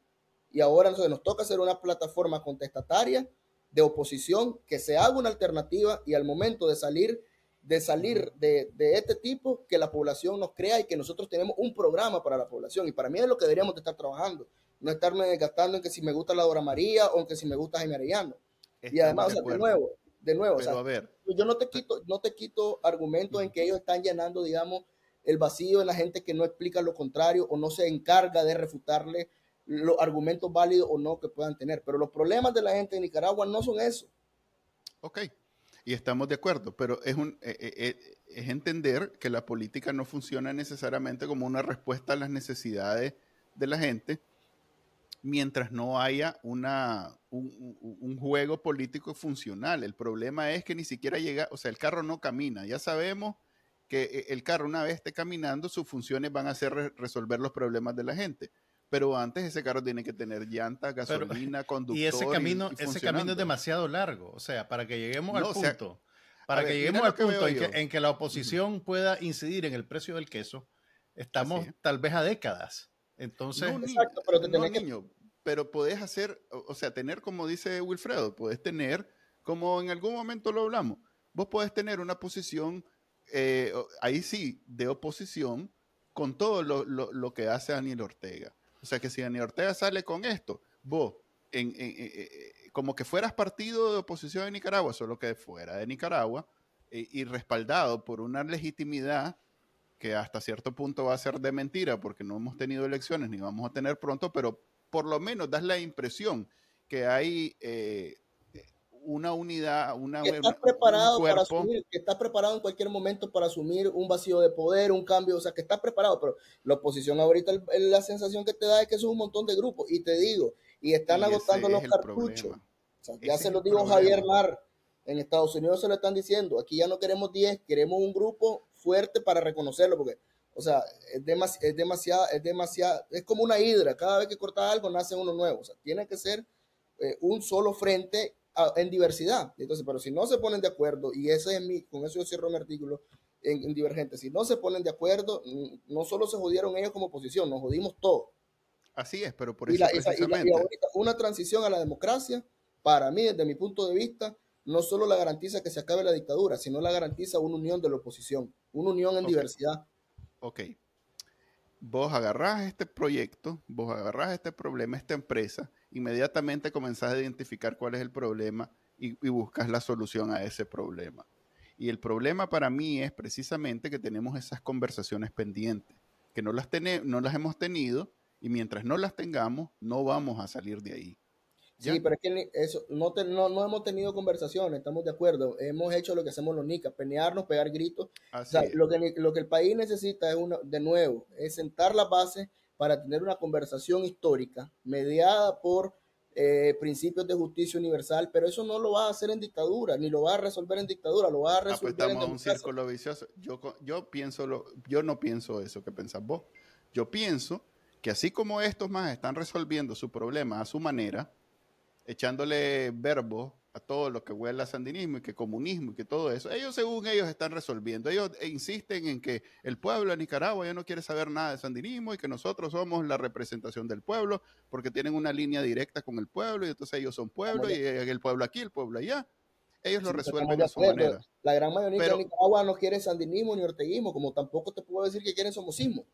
y ahora entonces, nos toca hacer una plataforma contestataria de oposición, que se haga una alternativa y al momento de salir de salir de, este tipo, que la población nos crea y que nosotros tenemos un programa para la población. Y para mí es lo que deberíamos de estar trabajando. No estarme desgastando en que si me gusta la Dora María o en que si me gusta Jaime Arellano. y además, de, nuevo, de nuevo, yo no te quito, no te quito argumentos en que ellos están llenando, digamos, el vacío en la gente que no explica lo contrario o no se encarga de refutarle los argumentos válidos o no que puedan tener. Pero los problemas de la gente de Nicaragua no son eso. Ok, y estamos de acuerdo, pero es, un, eh, eh, eh, es entender que la política no funciona necesariamente como una respuesta a las necesidades de la gente mientras no haya una, un, un, juego político funcional. El problema es que ni siquiera llega, o sea, el carro no camina. Ya sabemos que el carro una vez esté caminando, sus funciones van a ser resolver los problemas de la gente pero antes ese carro tiene que tener llanta, gasolina, conductor. Y ese camino, ese camino es demasiado largo. O sea, para que lleguemos al punto, para que lleguemos al punto en que, la oposición pueda incidir en el precio del queso, estamos tal vez a décadas. Entonces, Exacto, pero niño, pero podés hacer, o sea, tener como dice Wilfredo, puedes tener, como en algún momento lo hablamos, vos podés tener una posición, eh, ahí sí, de oposición con todo lo, lo que hace Daniel Ortega o sea que si Daniel Ortega sale con esto, vos, en, como que fueras partido de oposición de Nicaragua, solo que fuera de Nicaragua, y respaldado por una legitimidad que hasta cierto punto va a ser de mentira, porque no hemos tenido elecciones ni vamos a tener pronto, pero por lo menos das la impresión que hay eh, una unidad, una que estás preparado para asumir, que estás preparado en cualquier momento para asumir un vacío de poder, un cambio, o sea, que estás preparado, pero la oposición ahorita la sensación que te da es que es un montón de grupos y te digo, y están agotando los cartuchos. ya se lo dijo Javier Mar, en Estados Unidos se lo están diciendo, aquí ya no queremos 10, queremos un grupo fuerte para reconocerlo, porque o sea, es, es demasiado, es demasiado, es como una hidra, cada vez que corta algo nace uno nuevo, o sea, tiene que ser eh, un solo frente en diversidad. Entonces, pero si no se ponen de acuerdo, y ese es mi, con eso yo cierro mi artículo en, Divergente, si no se ponen de acuerdo, no solo se jodieron ellos como oposición, nos jodimos todos. Así es, pero por eso precisamente... una transición a la democracia, para mí, desde mi punto de vista, no solo la garantiza que se acabe la dictadura, sino la garantiza una unión de la oposición, una unión en diversidad. Ok. Vos agarrás este proyecto, vos agarrás este problema, esta empresa, inmediatamente comenzás a identificar cuál es el problema y, buscas la solución a ese problema. Y el problema para mí es precisamente que tenemos esas conversaciones pendientes, que no las, no las hemos tenido y mientras no las tengamos, no vamos a salir de ahí. Sí, pero es que eso, no, no, hemos tenido conversaciones, estamos de acuerdo. Hemos hecho lo que hacemos los nicas, penearnos, pegar gritos. lo, que, lo que el país necesita es, una, de nuevo, es sentar la base para tener una conversación histórica mediada por eh, principios de justicia universal, pero eso no lo va a hacer en dictadura, ni lo va a resolver en dictadura, lo va a resolver ah, pues estamos en un círculo vicioso. Yo, yo pienso lo, yo no pienso eso que pensás vos. Yo pienso que así como estos más están resolviendo su problema a su manera, echándole verbo a todo lo que huele a sandinismo y que comunismo y que todo eso. Ellos, según ellos, están resolviendo. Ellos insisten en que el pueblo de Nicaragua ya no quiere saber nada de sandinismo y que nosotros somos la representación del pueblo porque tienen una línea directa con el pueblo y entonces ellos son pueblo y el pueblo aquí, el pueblo allá. Ellos lo resuelven de su manera. La gran mayoría de Nicaragua no quiere sandinismo ni orteguismo, como tampoco te puedo decir que quieren somosismo.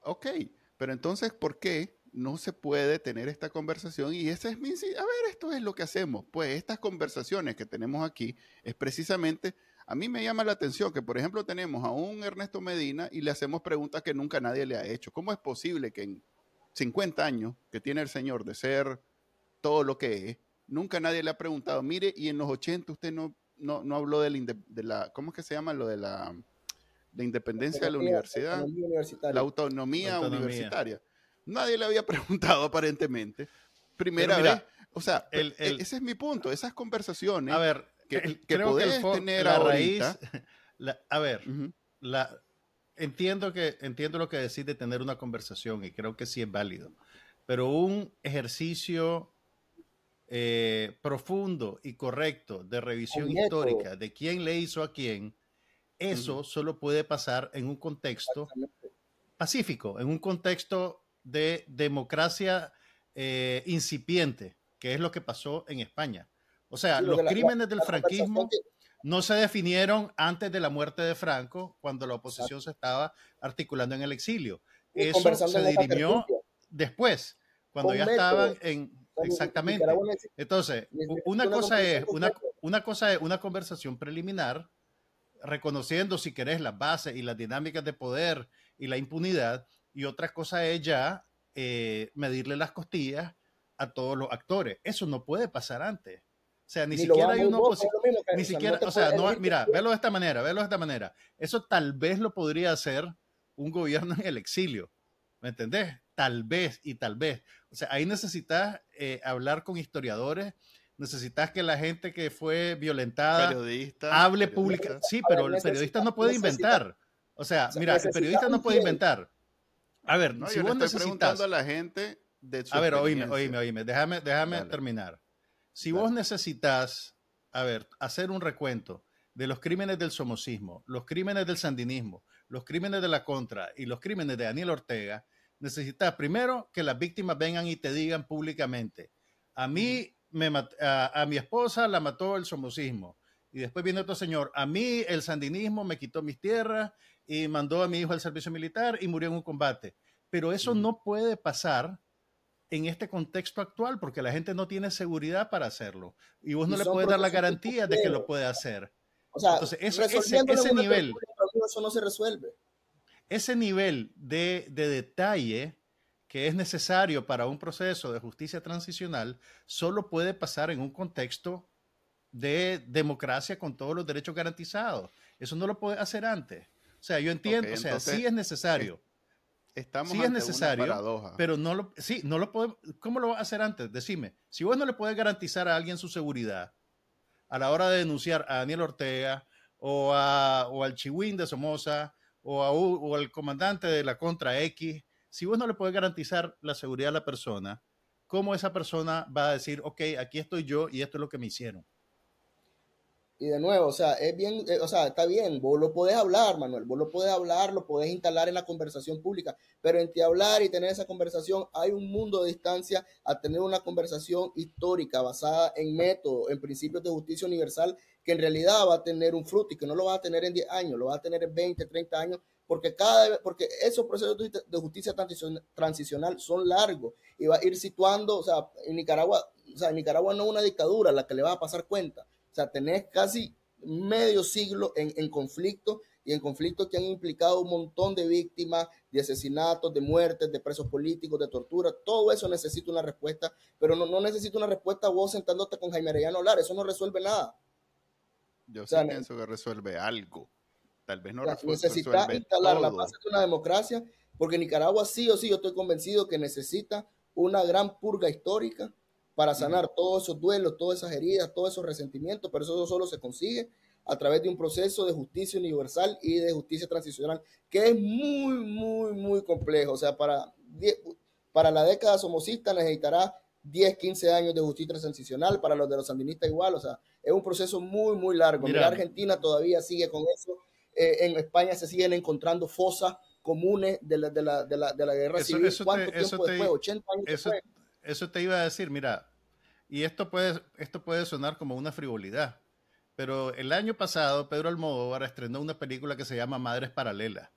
Ok, pero entonces, ¿por qué no se puede tener esta conversación y ese es mi... A ver, esto es lo que hacemos. Pues estas conversaciones que tenemos aquí es precisamente... A mí me llama la atención que, por ejemplo, tenemos a un Ernesto Medina y le hacemos preguntas que nunca nadie le ha hecho. ¿Cómo es posible que en 50 años que tiene el señor de ser todo lo que es, nunca nadie le ha preguntado, mire, y en los 80 usted no, no, habló de la, de la, ¿cómo es que se llama? Lo de la, de independencia de la universidad, la autonomía, universitaria. Nadie le había preguntado aparentemente. Primera vez. O sea, e, ese es mi punto. Esas conversaciones a ver, que, que podés tener la raíz, a ver, la, entiendo, que, entiendo lo que decís de tener una conversación y creo que sí es válido. Pero un ejercicio eh, profundo y correcto de revisión histórica de quién le hizo a quién, eso solo puede pasar en un contexto pacífico, en un contexto de democracia eh, incipiente, que es lo que pasó en España. O sea, los crímenes del franquismo no se definieron antes de la muerte de Franco, cuando la oposición se estaba articulando en el exilio. Eso se dirimió después, cuando ya estaban en... Exactamente. Entonces, una cosa es una, una cosa es una conversación preliminar, reconociendo, si querés, las bases y las dinámicas de poder y la impunidad, y otra cosa es ya eh, medirle las costillas a todos los actores. Eso no puede pasar antes. O sea, ni, siquiera hay una oposición. Ni siquiera, o sea, no, mira, velo de esta manera, velo de esta manera. Eso tal vez lo podría hacer un gobierno en el exilio. ¿Me entendés? Tal vez y tal vez. O sea, ahí necesitas eh, hablar con historiadores, necesitas que la gente que fue violentada hable pública. Sí, pero el periodista no puede inventar. O sea, mira, el periodista no puede inventar A ver, No, si yo le vos estoy necesitas... preguntando a la gente de su A ver, oíme, oíme, oíme. Déjame, déjame Dale. terminar. Si Dale. vos necesitas, a ver, hacer un recuento de los crímenes del somocismo, los crímenes del sandinismo, los crímenes de la contra y los crímenes de Daniel Ortega, necesitas primero que las víctimas vengan y te digan públicamente, a mí, me a, a mi esposa la mató el somocismo. Y después viene otro señor, a mí el sandinismo me quitó mis tierras y mandó a mi hijo al servicio militar y murió en un combate. Pero eso no puede pasar en este contexto actual porque la gente no tiene seguridad para hacerlo y vos no Y le puedes dar la garantía de que lo puede hacer. O sea, Entonces, eso- ese- nivel. eso no se resuelve. Ese nivel de, de detalle que es necesario para un proceso de justicia transicional solo puede pasar en un contexto de democracia con todos los derechos garantizados. Eso no lo puede hacer antes. O sea, yo entiendo, o sea, entonces, sí es necesario. Estamos Sí es necesario, una paradoja. Pero no lo, sí, no lo puede, ¿cómo lo va a hacer antes? Decime, si vos no le puedes garantizar a alguien su seguridad a la hora de denunciar a Daniel Ortega o, a, o al Chihuín de Somoza o, a, o al comandante de la Contra X, si vos no le puedes garantizar la seguridad a la persona, ¿cómo esa persona va a decir, ok, aquí estoy yo y esto es lo que me hicieron? Y de nuevo, o sea, es bien, eh, o sea, está bien, vos lo podés hablar, Manuel, vos lo podés hablar, lo podés instalar en la conversación pública, pero entre hablar y tener esa conversación hay un mundo de distancia a tener una conversación histórica basada en métodos, en principios de justicia universal, que en realidad va a tener un fruto y que no lo va a tener en 10 años, lo va a tener en 20, 30 años, porque cada porque esos procesos de justicia transicional son largos y va a ir situando, o sea, en Nicaragua, o sea, en Nicaragua no es una dictadura la que le va a pasar cuenta. O sea, tenés casi medio siglo en, en conflicto y en conflictos que han implicado un montón de víctimas, de asesinatos, de muertes, de presos políticos, de tortura. Todo eso necesita una respuesta, pero no, no necesita una respuesta vos sentándote con Jaime Arellano a hablar. Eso no resuelve nada. Yo o sea, sí pienso que resuelve algo. Tal vez no O sea, necesita resuelve instalar la base de una democracia, porque Nicaragua sí o sí, yo estoy convencido que necesita una gran purga histórica para sanar todos esos duelos, todas esas heridas, todos esos resentimientos, pero eso solo se consigue a través de un proceso de justicia universal y de justicia transicional, que es muy, muy, muy complejo. O sea, para, para la década somocista necesitará 10, 15 años de justicia transicional, para los de los sandinistas igual, o sea, es un proceso muy, muy largo. Mira. Mira, Argentina todavía sigue con eso, eh, en España se siguen encontrando fosas comunes de la, de la, de la, de la guerra Eso- civil. eso te- ¿Cuánto eso tiempo te- después? 80 años Eso, después. eso te iba a decir, mira, y esto puede, esto puede sonar como una frivolidad, pero el año pasado Pedro Almodóvar estrenó una película que se llama Madres Paralelas,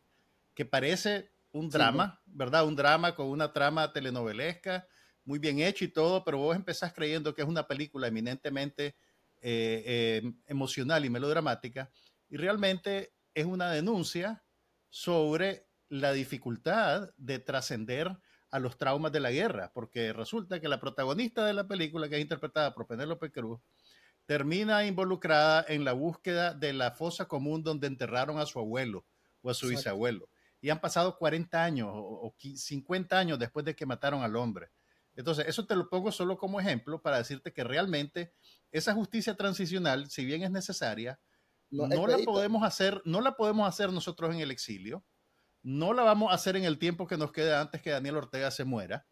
que parece un Sí, drama, ¿verdad? Un drama con una trama telenovelesca, muy bien hecho y todo, pero vos empezás creyendo que es una película eminentemente eh, eh, emocional y melodramática, y realmente es una denuncia sobre la dificultad de trascender a los traumas de la guerra, porque resulta que la protagonista de la película, que es interpretada por Penélope Cruz, termina involucrada en la búsqueda de la fosa común donde enterraron a su abuelo o a su Exacto. bisabuelo. Y han pasado 40 años o, o qui- 50 años después de que mataron al hombre. Entonces, eso te lo pongo solo como ejemplo para decirte que realmente esa justicia transicional, si bien es necesaria, No, no, la podemos hacer, no la podemos hacer nosotros en el exilio, no la vamos a hacer en el tiempo que nos queda antes que Daniel Ortega se muera,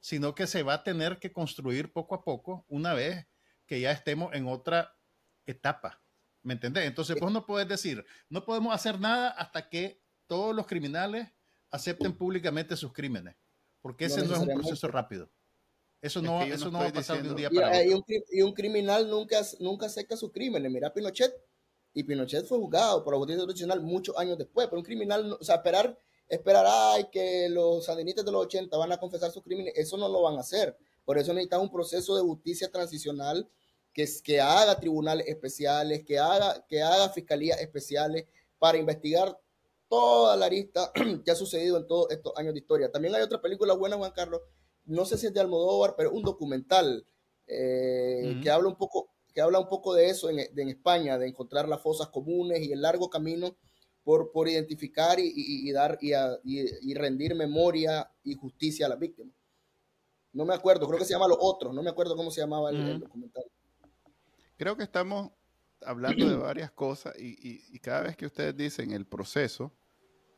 sino que se va a tener que construir poco a poco una vez que ya estemos en otra etapa. ¿Me entendés? Entonces vos no puedes decir, no podemos hacer nada hasta que todos los criminales acepten públicamente sus crímenes, porque ese no, es un proceso rápido. Eso Es no, que yo eso no no va a pasar de un día Y, para hay otro. un, cri- y un criminal nunca, nunca acepta sus crímenes. Mira Pinochet. Y Pinochet fue juzgado por la justicia tradicional muchos años después. Pero un criminal, o sea, esperar, esperar ay, que los sandinistas de los 80 van a confesar sus crímenes, eso no lo van a hacer. Por eso necesitan un proceso de justicia transicional que, que haga tribunales especiales, que haga, que haga fiscalías especiales para investigar toda la arista que ha sucedido en todos estos años de historia. También hay otra película buena, Juan Carlos, no sé si es de Almodóvar, pero un documental eh, que habla un poco que habla un poco de eso en, de- en España, de encontrar las fosas comunes y el largo camino por, por identificar y, y- y dar y, a- y- y rendir memoria y justicia a las víctimas. No me acuerdo, creo que se llama Los Otros, no me acuerdo cómo se llamaba el, documental. Creo que estamos hablando de varias cosas y, y- y cada vez que ustedes dicen el proceso,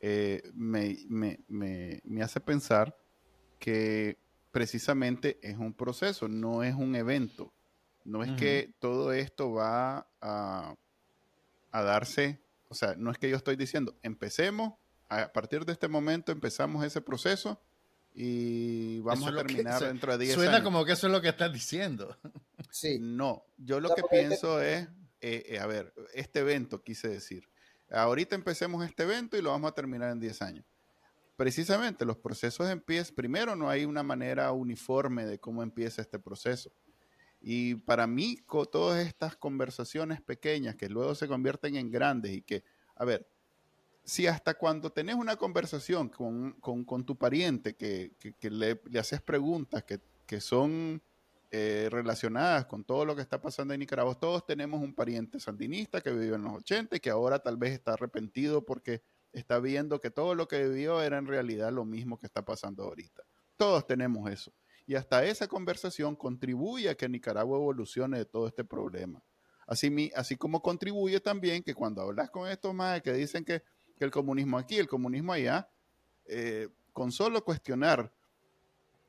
eh, me, me, me, me hace pensar que precisamente es un proceso, no es un evento. No es que todo esto va a, a, darse, o sea, no es que yo estoy diciendo, empecemos, a partir de este momento empezamos ese proceso y vamos a terminar dentro de 10 años. Suena como que eso es lo que estás diciendo. Sí. No, yo lo que pienso es, eh, eh, a ver, este evento quise decir, ahorita empecemos este evento y lo vamos a terminar en 10 años precisamente los procesos empiezan, primero no hay una manera uniforme de cómo empieza este proceso. Y para mí, todas estas conversaciones pequeñas que luego se convierten en grandes y que, a ver, si hasta cuando tenés una conversación con, con, tu pariente que, que, le, le, haces preguntas que, que son eh, relacionadas con todo lo que está pasando en Nicaragua, todos tenemos un pariente sandinista que vivió en los 80 y que ahora tal vez está arrepentido porque está viendo que todo lo que vivió era en realidad lo mismo que está pasando ahorita. Todos tenemos eso. Y hasta esa conversación contribuye a que Nicaragua evolucione de todo este problema. Así, así como contribuye también que cuando hablas con estos más que dicen que, el comunismo aquí, el comunismo allá, eh, con solo cuestionar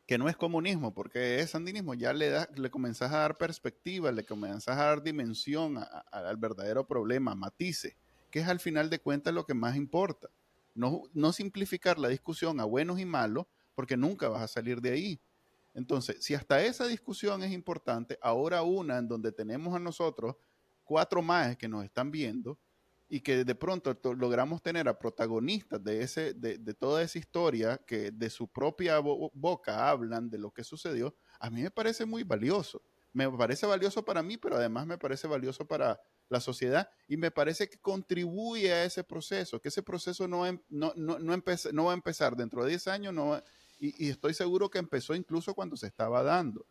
que no es comunismo, porque es sandinismo, ya le, da, le comenzás a dar perspectiva, le comenzás a dar dimensión al verdadero problema, matices que es al final de cuentas lo que más importa. No, no simplificar la discusión a buenos y malos, porque nunca vas a salir de ahí. Entonces, si hasta esa discusión es importante, ahora una en donde tenemos a nosotros cuatro más que nos están viendo y que de pronto logramos tener a protagonistas de, ese, de, de, toda esa historia que de su propia boca hablan de lo que sucedió, a mí me parece muy valioso. Me parece valioso para mí, pero además me parece valioso para, la sociedad y me parece que contribuye a ese proceso, que ese proceso no, em, no, va a empezar dentro de 10 años no y, estoy seguro que empezó incluso cuando se estaba dando.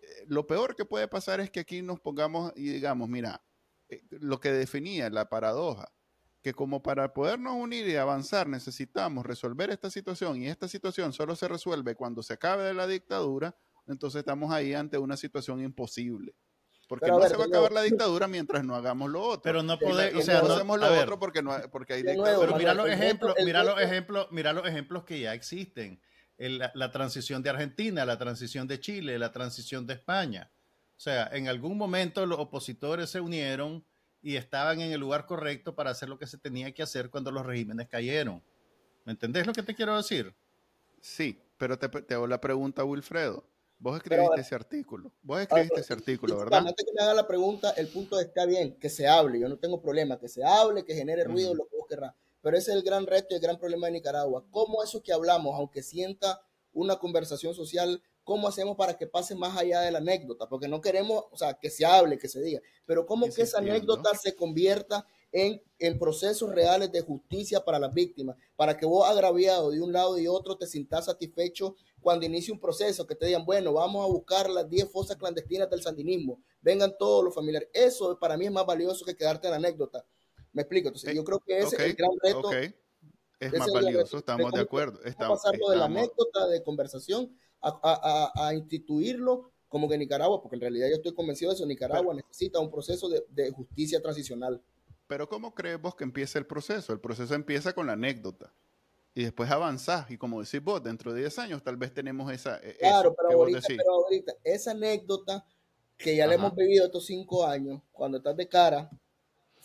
Eh, lo peor que puede pasar es que aquí nos pongamos y digamos, mira, eh, lo que definía la paradoja, que como para podernos unir y avanzar necesitamos resolver esta situación y esta situación solo se resuelve cuando se acabe la dictadura, entonces estamos ahí ante una situación imposible. Porque no se va a acabar la dictadura mientras no hagamos lo otro. Pero no podemos, o sea, no, hacemos lo otro porque, no, porque hay dictadura. Pero mira los ejemplos, mira los ejemplos, mira los ejemplos que ya existen. La, la, transición de Argentina, la transición de Chile, la transición de España. O sea, en algún momento los opositores se unieron y estaban en el lugar correcto para hacer lo que se tenía que hacer cuando los regímenes cayeron. ¿Me entendés lo que te quiero decir? Sí, pero te, te hago la pregunta, Wilfredo. Vos escribiste ese artículo. Vos escribiste ese artículo, ¿verdad? Antes que me haga la pregunta, el punto está bien, que se hable. Yo no tengo problema, que se hable, que genere ruido, lo que vos querrás. Pero ese es el gran reto y el gran problema de Nicaragua. ¿Cómo eso que hablamos, aunque sienta una conversación social, cómo hacemos para que pase más allá de la anécdota? Porque no queremos, o sea, que se hable, que se diga. Pero cómo que esa anécdota se convierta en, en, procesos reales de justicia para las víctimas, para que vos agraviado de un lado y otro te sintas satisfecho cuando inicie un proceso, que te digan, bueno, vamos a buscar las 10 fosas clandestinas del sandinismo, vengan todos los familiares. Eso para mí es más valioso que quedarte en la anécdota. Me explico. Entonces, yo creo que ese es el gran reto. Es más valioso, estamos de, acuerdo. Estamos, pasarlo de la anécdota de conversación a, a, a, instituirlo como que Nicaragua, porque en realidad yo estoy convencido de eso, Nicaragua necesita un proceso de, de justicia transicional. Pero ¿cómo crees vos que empieza el proceso? El proceso empieza con la anécdota y después avanzás. Y como decís vos, dentro de 10 años tal vez tenemos esa. E, claro, pero, ahorita, pero, ahorita, esa anécdota que ya le hemos vivido estos cinco años, cuando estás de cara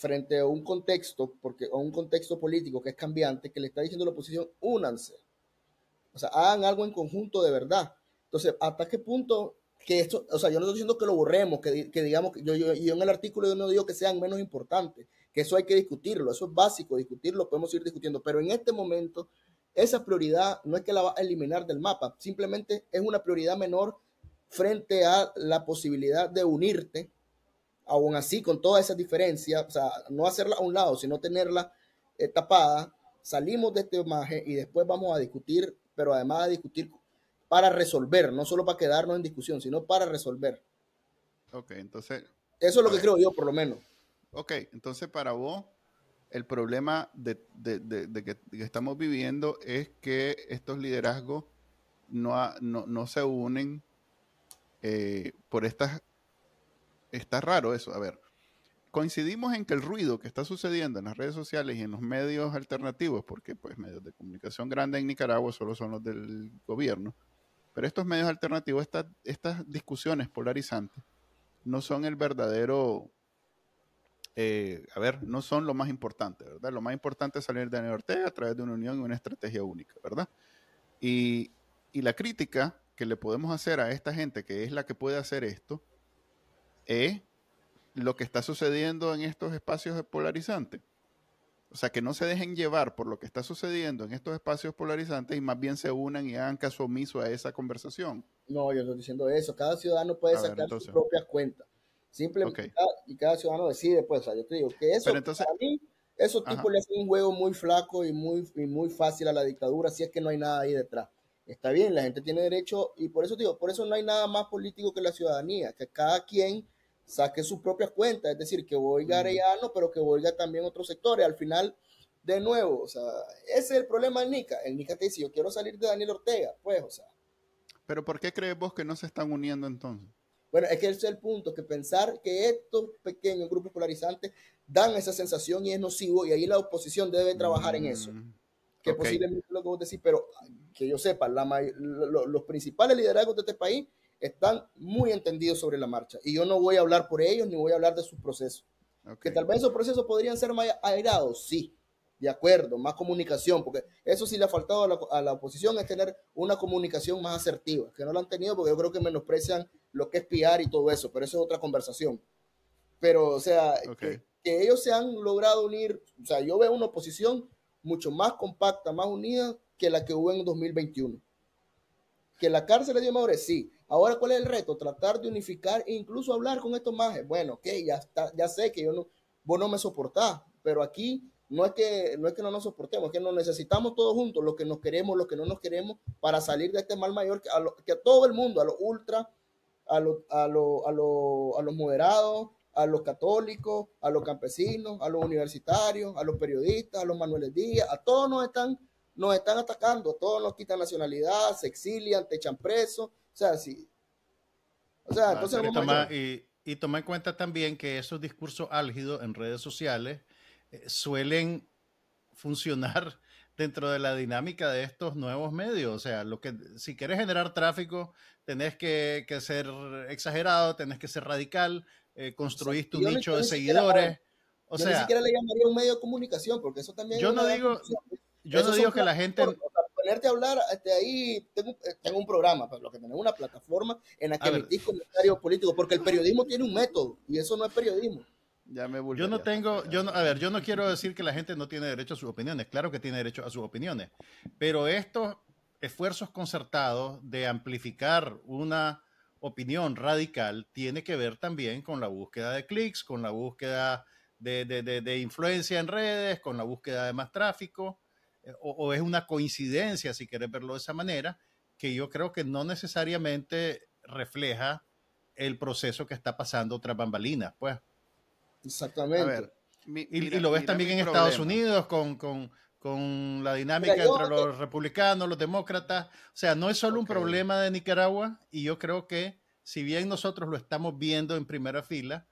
frente a un contexto, porque a un contexto político que es cambiante, que le está diciendo la oposición, únanse. O sea, hagan algo en conjunto de verdad. Entonces, ¿hasta qué punto que esto, o sea, yo no estoy diciendo que lo borremos, que, que digamos, yo, yo, yo, en el artículo yo no digo que sean menos importantes, que eso hay que discutirlo, eso es básico, discutirlo, podemos ir discutiendo, pero en este momento esa prioridad no es que la va a eliminar del mapa, simplemente es una prioridad menor frente a la posibilidad de unirte, aún así con toda esa diferencia, o sea, no hacerla a un lado, sino tenerla eh, tapada, salimos de este imagen y después vamos a discutir, pero además a discutir para resolver, no solo para quedarnos en discusión, sino para resolver. Ok, entonces... Eso es lo que creo yo, por lo menos. Ok, entonces para vos, el problema de, que, estamos viviendo es que estos liderazgos no, no, se unen eh, por estas... Está raro eso, a ver. coincidimos en que el ruido que está sucediendo en las redes sociales y en los medios alternativos, porque pues medios de comunicación grandes en Nicaragua solo son los del gobierno, pero estos medios alternativos, estas discusiones polarizantes, no son el verdadero, eh, a ver, no son lo más importante, ¿verdad? Lo más importante es salir de Daniel Ortega a través de una unión y una estrategia única, ¿verdad? Y, y la crítica que le podemos hacer a esta gente que es la que puede hacer esto es lo que está sucediendo en estos espacios polarizantes. O sea, que no se dejen llevar por lo que está sucediendo en estos espacios polarizantes y más bien se unan y hagan caso omiso a esa conversación. No, yo estoy diciendo eso. Cada ciudadano puede sacar sus propias cuentas. Simplemente, y cada ciudadano decide, pues, o sea, yo te digo que eso, para mí, esos tipos le hacen un juego muy flaco y muy, y muy fácil a la dictadura, si es que no hay nada ahí detrás. Está bien, la gente tiene derecho, y por eso digo, por eso no hay nada más político que la ciudadanía, que cada quien saque sus propias cuentas, es decir, que oiga Arellano, pero que oiga también otros sectores. Al final, de nuevo, o sea, ese es el problema del Nica. El Nica te dice, yo quiero salir de Daniel Ortega, pues, o sea. Pero ¿por qué crees vos que no se están uniendo entonces? Bueno, es que ese es el punto, que pensar que estos pequeños grupos polarizantes dan esa sensación y es nocivo, y ahí la oposición debe trabajar en eso. Mm, que posiblemente lo que vos decís, pero que yo sepa, la, los principales liderazgos de este país están muy entendidos sobre la marcha. Y yo no voy a hablar por ellos ni voy a hablar de sus procesos. Que tal vez esos procesos podrían ser más airados, sí, de acuerdo, más comunicación, porque eso sí le ha faltado a la, oposición, es tener una comunicación más asertiva, que no lo han tenido porque yo creo que menosprecian lo que es piar y todo eso, pero eso es otra conversación. Pero, o sea, que, que ellos se han logrado unir, o sea, yo veo una oposición mucho más compacta, más unida que la que hubo en 2021. Que la cárcel le dio madurez, sí, Ahora, ¿cuál es el reto? Tratar de unificar e incluso hablar con estos majes. Bueno, ok, ya, está, ya sé que yo no, vos no me soportás, pero aquí no es, que, no es que no nos soportemos, es que nos necesitamos todos juntos, lo que nos queremos, lo que no nos queremos, para salir de este mal mayor que a, que a todo el mundo, a los ultra, a, lo, a, lo, a, a los moderados, a los católicos, a los campesinos, a los universitarios, a los periodistas, a los Manuel Díaz, a todos nos están, nos están atacando, a todos nos quitan nacionalidad, se exilian, te echan presos o sea, sí. O sea, entonces y, toma, y, toma en cuenta también que esos discursos álgidos en redes sociales eh, suelen funcionar dentro de la dinámica de estos nuevos medios. O sea, lo que si quieres generar tráfico, tenés que, ser exagerado, tenés que ser radical, eh, construir tu nicho de seguidores. O yo sea, ni siquiera le llamaría un medio de comunicación, porque eso también. Yo no digo, yo no digo que la gente ponerte a hablar, este, ahí tengo, tengo un programa, pero pues, lo que tenemos una plataforma en la que emitís comentarios políticos, porque el periodismo tiene un método y eso no es periodismo. Ya me yo no tengo, yo no, a ver, yo no quiero decir que la gente no tiene derecho a sus opiniones, claro que tiene derecho a sus opiniones, pero estos esfuerzos concertados de amplificar una opinión radical tiene que ver también con la búsqueda de clics, con la búsqueda de, de, de, de influencia en redes, con la búsqueda de más tráfico o, es una coincidencia, si quieres verlo de esa manera, que yo creo que no necesariamente refleja el proceso que está pasando tras bambalinas, pues. Exactamente. y, lo ves también en Estados Unidos con, con, con, la dinámica entre los republicanos, los demócratas. O sea, no es solo un problema de Nicaragua y yo creo que si bien nosotros lo estamos viendo en primera fila,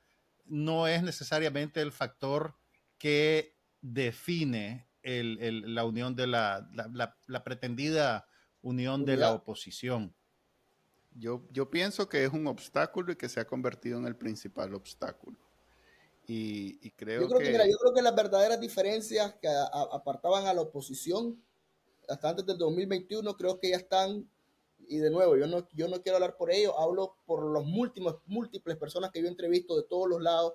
no es necesariamente el factor que define el, la unión de la, la, pretendida unión de la oposición. Yo, yo pienso que es un obstáculo y que se ha convertido en el principal obstáculo. Y, creo, yo creo que, yo creo que las verdaderas diferencias que apartaban a la oposición hasta antes del 2021 creo que ya están y de nuevo yo no yo no quiero hablar por ellos hablo por los múltiples múltiples personas que yo entrevisto de todos los lados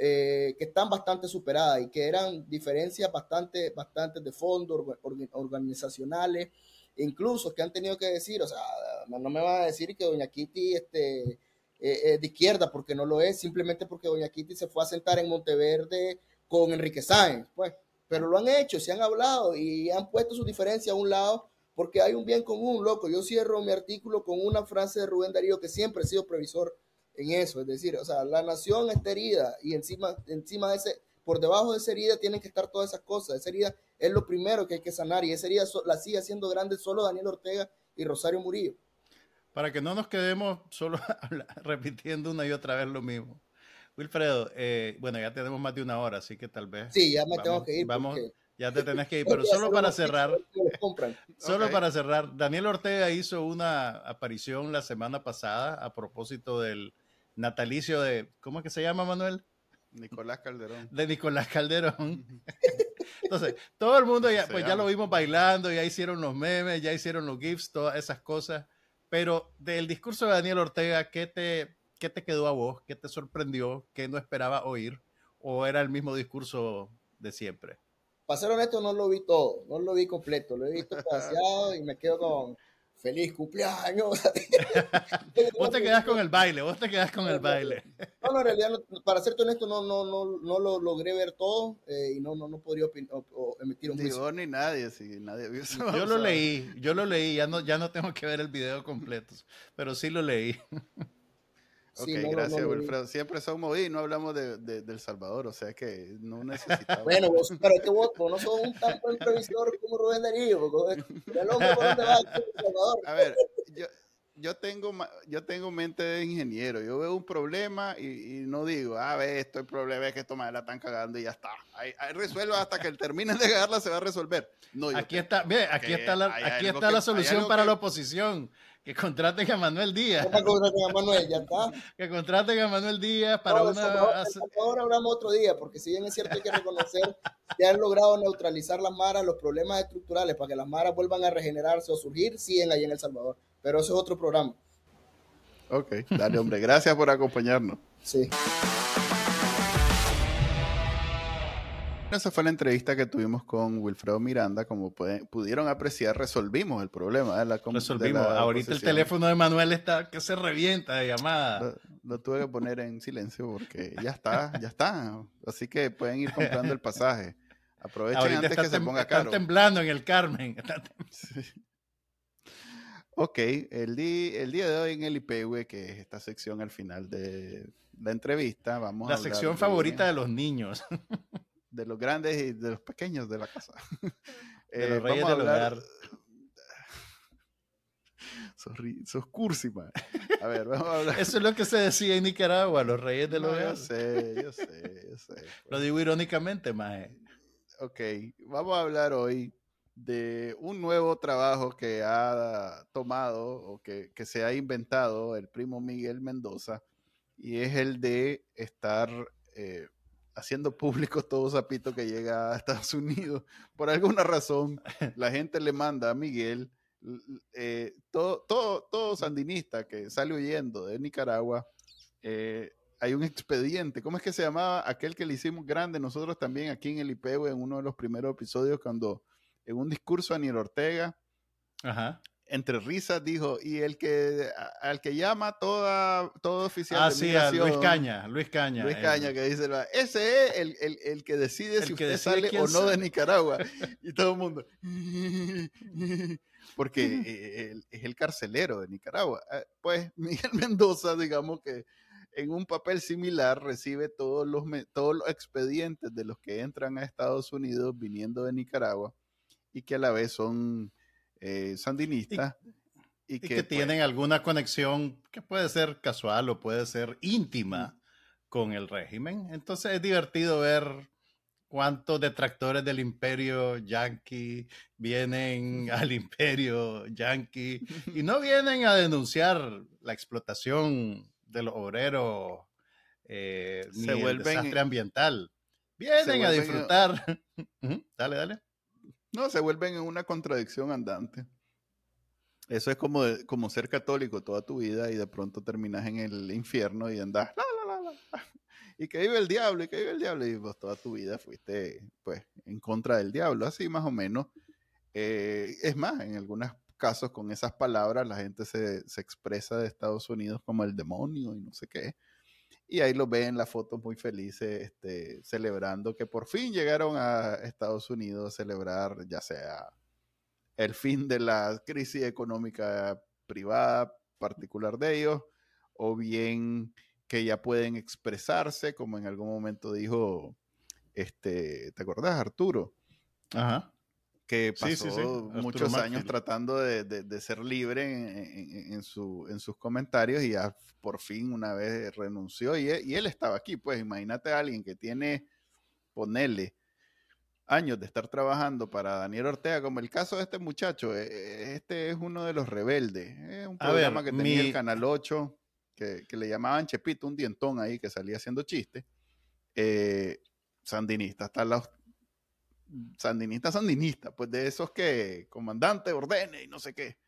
eh, que están bastante superadas y que eran diferencias bastante, bastante de fondo, organizacionales, incluso que han tenido que decir, o sea, no, me van a decir que Doña Kitty este, eh, de izquierda, porque no lo es, simplemente porque Doña Kitty se fue a sentar en Monteverde con Enrique Sáenz, pues, pero lo han hecho, se han hablado y han puesto su diferencia a un lado porque hay un bien común, loco. Yo cierro mi artículo con una frase de Rubén Darío, que siempre ha sido previsor en eso, es decir, o sea, la nación está herida y encima, encima de ese, por debajo de esa herida tienen que estar todas esas cosas. Esa herida es lo primero que hay que sanar y esa herida la sigue haciendo grande solo Daniel Ortega y Rosario Murillo. Para que no nos quedemos solo repitiendo una y otra vez lo mismo. Wilfredo, eh, bueno, ya tenemos más de una hora, así que tal vez. Sí, ya me tengo que ir. Vamos, ya te tenés que ir, pero solo para cerrar. Solo para cerrar, Daniel Ortega hizo una aparición la semana pasada a propósito del natalicio de, ¿cómo es que se llama, Manuel? Nicolás Calderón. De Nicolás Calderón. Entonces, todo el mundo ya, pues ya lo vimos bailando, ya hicieron los memes, ya hicieron los GIFs, todas esas cosas. Pero del discurso de Daniel Ortega, ¿qué te, qué te quedó a vos? ¿Qué te sorprendió? ¿Qué no esperaba oír? ¿O era el mismo discurso de siempre? para ser honesto, no lo vi todo, no lo vi completo, lo he visto paseado y me quedo con feliz cumpleaños. vos te quedás con el baile, vos te quedás con el baile. No, no, en realidad, para ser honesto, no, no, no, no lo logré ver todo eh, y no, no, no podría emitir un juicio. ni nadie, si nadie vio eso. Yo lo leí, yo lo leí, ya no, ya no tengo que ver el video completo, pero sí lo leí. Ok, gracias, Wilfredo. Siempre somos y no hablamos de, de, del Salvador, o sea que no necesitamos. bueno, vos, pero es que vos, no sos un tan buen previsor como Rubén Darío. El hombre por dónde va Salvador. A ver, yo, yo, tengo, yo tengo mente de ingeniero. Yo veo un problema y, y no digo, a ah, ver, esto el problema es que esta madre la están cagando y ya está. Ahí, ahí resuelva hasta que terminen de cagarla, se va a resolver. No, aquí está, ve, aquí está la, aquí está la solución para la oposición que contraten a Manuel Díaz. Que contraten a Manuel, ya está. Que contraten a Manuel Díaz para una. Ahora hablamos otro día, porque si bien es cierto hay que reconocer que han logrado neutralizar las maras, los problemas estructurales para que las maras vuelvan a regenerarse o surgir, siguen ahí en El Salvador. Pero eso es otro programa. Ok, dale, hombre. Gracias por acompañarnos. Sí. Esa fue la entrevista que tuvimos con Wilfredo Miranda. Como pudieron apreciar, resolvimos el problema. De la, resolvimos. Ahorita el teléfono de Manuel está que se revienta de llamada. Lo, tuve que poner en silencio porque ya está, ya está. Así que pueden ir comprando el pasaje. Aprovechen antes que se ponga caro. Están temblando en el Carmen. Ok, el, el día de hoy en el IPW, que es esta sección al final de la entrevista, vamos la a La sección favorita de los niños. de los grandes y de los pequeños de la casa. De los eh, reyes del hogar. Sos, cursi, man. A ver, vamos a hablar. Eso es lo que se decía en Nicaragua, los reyes del hogar. Yo sé, yo sé, yo sé. Lo pues. digo irónicamente, mae. Ok, vamos a hablar hoy de un nuevo trabajo que ha tomado o que, que se ha inventado el primo Miguel Mendoza y es el de estar eh, haciendo público todo zapito que llega a Estados Unidos. Por alguna razón, la gente le manda a Miguel, eh, todo, todo, todo sandinista que sale huyendo de Nicaragua, eh, hay un expediente. ¿Cómo es que se llamaba aquel que le hicimos grande nosotros también aquí en el IPEU en uno de los primeros episodios cuando en un discurso a Niel Ortega Ajá entre risas dijo, y el que al que llama toda, todo oficial ah, sí, Luis Caña, Luis Caña. Luis Caña, que dice, ese es el, el, el que decide si usted sale o no de Nicaragua. y todo el mundo, porque eh, es el carcelero de Nicaragua. Ah, pues Miguel Mendoza, digamos que en un papel similar recibe todos los, todos los expedientes de los que entran a Estados Unidos viniendo de Nicaragua y que a la vez son eh, sandinista Y, que, pues tienen alguna conexión que puede ser casual o puede ser íntima con el régimen. Entonces es divertido ver cuántos detractores del imperio yanqui vienen al imperio yanqui y no vienen a denunciar la explotación de los obreros eh, ni el desastre ambiental. Vienen a disfrutar. dale, dale. No, se vuelven en una contradicción andante. Eso es como, como ser católico toda tu vida y de pronto terminas en el infierno y andas, y que vive el diablo, y que vive el diablo, y vos toda tu vida fuiste pues en contra del diablo, así más o menos. Eh, es más, en algunos casos con esas palabras la gente se, se, expresa de Estados Unidos como el demonio y no sé qué. Y ahí los ven en la foto muy felices, este, celebrando que por fin llegaron a Estados Unidos a celebrar ya sea el fin de la crisis económica privada particular de ellos, o bien que ya pueden expresarse, como en algún momento dijo, este, ¿te acordás, Arturo? Ajá. Que pasó muchos años tratando de, ser libre en, su, en, sus comentarios y ya por fin una vez renunció y, y él estaba aquí. Pues imagínate a alguien que tiene, ponerle años de estar trabajando para Daniel Ortega, como el caso de este muchacho, e, e, este es uno de los rebeldes. Es un programa que tenía el Canal 8, que, le llamaban Chepito, un dientón ahí que salía haciendo chistes. Eh, sandinista, hasta los sandinista, sandinista, pues de esos que comandante ordene y no sé qué.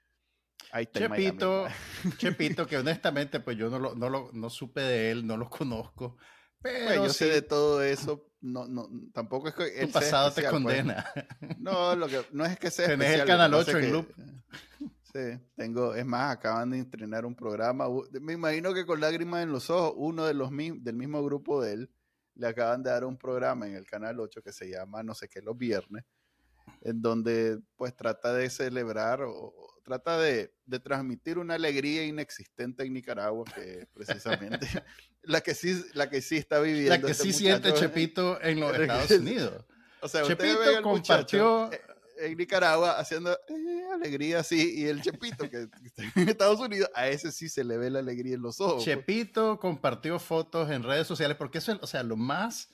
Ahí Chepito, Chepito, que honestamente pues yo no lo, no lo no supe de él, no lo conozco. Pues, pero yo sé de todo eso, no, no, tampoco es que... Tu pasado te pues. condena. No, lo que, no es que sea Tenés el Canal 8 en loop. Sí, tengo, es más, acaban de entrenar un programa, me imagino que con lágrimas en los ojos, uno de los del mismo grupo de él, le acaban de dar un programa en el Canal 8 que se llama no sé qué los viernes, en donde pues trata de celebrar o, trata de, transmitir una alegría inexistente en Nicaragua, que precisamente la que sí, la que sí está viviendo. La que este sí siente Chepito en los Estados Unidos. O sea, Chepito compartió en Nicaragua haciendo eh, alegría así, y el Chepito que está en Estados Unidos, a ese sí se le ve la alegría en los ojos. Pues. Chepito compartió fotos en redes sociales, porque eso, o sea, lo más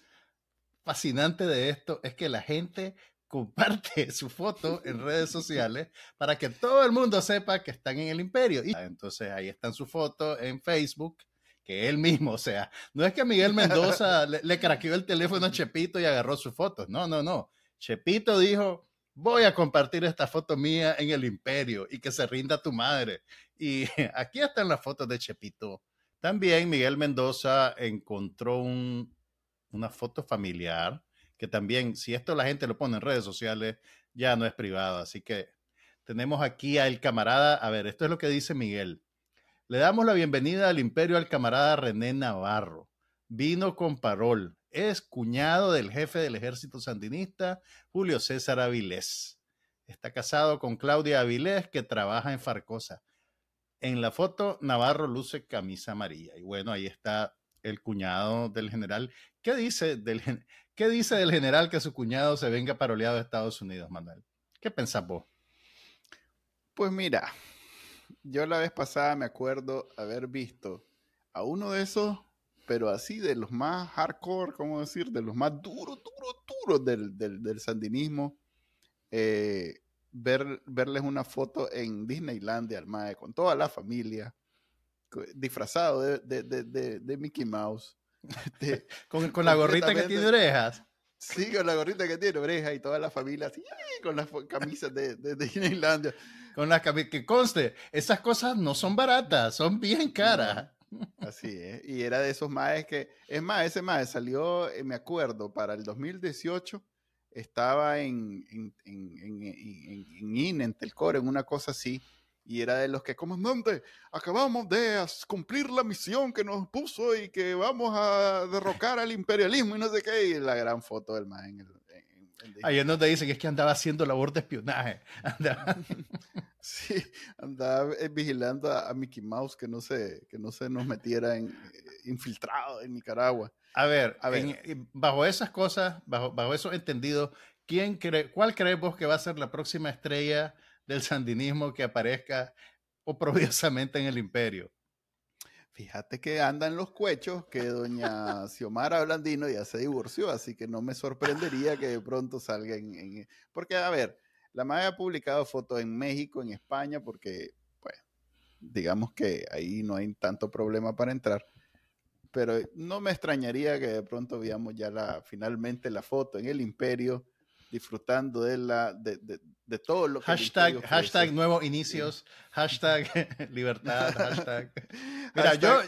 fascinante de esto es que la gente comparte su foto en redes sociales para que todo el mundo sepa que están en el imperio. Y entonces ahí están sus fotos en Facebook, que él mismo, o sea, no es que Miguel Mendoza le, le craqueó el teléfono a Chepito y agarró sus fotos, no, no, no. Chepito dijo, voy a compartir esta foto mía en el imperio y que se rinda tu madre. Y aquí están las fotos de Chepito. También Miguel Mendoza encontró una foto familiar que también, si esto la gente lo pone en redes sociales, ya no es privado. Así que tenemos aquí al camarada, a ver, esto es lo que dice Miguel. Le damos la bienvenida al imperio al camarada René Navarro. Vino con parol. Es cuñado del jefe del ejército sandinista, Julio César Avilés. Está casado con Claudia Avilés, que trabaja en Farcosa. En la foto, Navarro luce camisa amarilla. Y bueno, ahí está el cuñado del general. ¿Qué dice del, ¿Qué dice del general que su cuñado se venga paroleado a Estados Unidos, Manuel? ¿Qué pensás vos? Pues mira, yo la vez pasada me acuerdo haber visto a uno de esos, pero así de los más hardcore, ¿cómo decir? De los más duros, duros, duros del, sandinismo. Eh, ver, verles una foto en Disneylandia, al con toda la familia, disfrazado de Mickey Mouse este, con, la gorrita que tiene orejas. Sí, con la gorrita que tiene orejas y toda la familia así, con las camisas de, de, de Con las camisas, que conste, esas cosas no son baratas, son bien caras. Así es, y era de esos maes que, es más, ese mae salió, eh, me acuerdo, para el 2018, estaba en, en, en, en, en, en, en Telcor, en una cosa así, y era de los que, comandante, acabamos de cumplir la misión que nos puso y que vamos a derrocar al imperialismo y no sé qué, y la gran foto del man en el... Ahí es donde dicen que es que andaba haciendo labor de espionaje. Andaba... sí, andaba eh, vigilando a, Mickey Mouse que no se, que no se nos metiera en, eh, infiltrado en Nicaragua. A ver, a ver. bajo esas cosas, bajo, bajo esos entendidos, ¿quién cree, ¿cuál crees vos que va a ser la próxima estrella del sandinismo que aparezca oprobiosamente en el imperio. Fíjate que andan los cuechos que doña Xiomara Blandino ya se divorció, así que no me sorprendería que de pronto salga en... porque, a ver, la madre ha publicado fotos en México, en España, porque, pues, digamos que ahí no hay tanto problema para entrar. Pero no me extrañaría que de pronto veamos ya la, finalmente la foto en el imperio disfrutando de, la, de, de, todo lo que... Hashtag, hashtag nuevos inicios, hashtag libertad, hashtag... Mira, yo...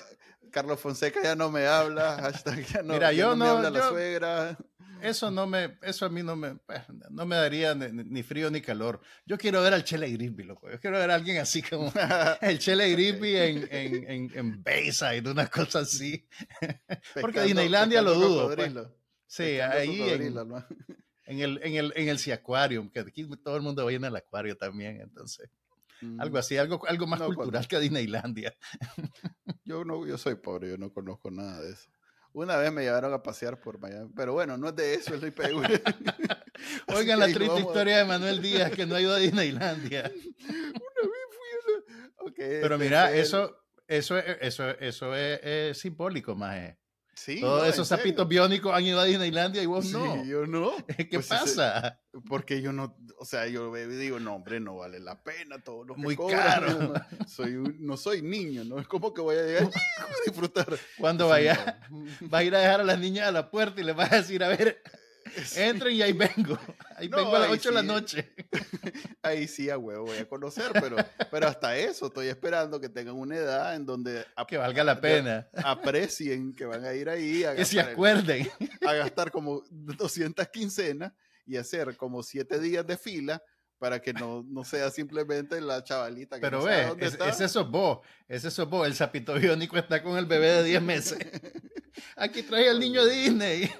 Carlos Fonseca ya no me habla, hashtag ya no, Mira, yo no, me habla la suegra. Eso no me, eso a mí no me, pues, no me daría ni, frío ni calor. Yo quiero ver al Chele Grisby, loco. Yo quiero ver a alguien así como el Chele Grisby en, en, en, en Bayside, una cosa así. Porque Disneylandia lo dudo. Pues. Sí, ahí en, en el, en el, en el Aquarium, que aquí todo el mundo va en el acuario también, entonces. Algo mm. así, algo, algo más cultural que Disneylandia. Yo no, yo soy pobre, yo no conozco nada de eso. Una vez me llevaron a pasear por Miami, pero bueno, no es de eso el IPV. Oigan la triste historia de Manuel Díaz que no ha ido a Disneylandia. Una vez fui a Pero mira, eso, eso, eso, eso es, simbólico, más. Todos esos zapitos biónicos han ido a Disneylandia y vos no. yo no. ¿Qué pues pasa? porque yo no, o sea, yo digo, no, hombre, no vale la pena todo lo que Muy caro. No, soy no soy niño, ¿no? Es como que voy a llegar a disfrutar. Cuando vaya, va a ir a dejar a las niñas a la puerta y le vas a decir, a ver, Entren y ahí vengo. Ahí vengo a las 8 de la noche. Ahí sí, a huevo voy a conocer, pero, pero hasta eso estoy esperando que tengan una edad en donde... que valga la pena. Aprecien que van a ir ahí. A que se acuerden. a gastar como 200 quincenas y hacer como 7 días de fila para que no, no sea simplemente la chavalita que Pero ve, es, ese sos vos, ese sos vos, el sapito biónico está con el bebé de 10 meses. Aquí trae al niño Disney.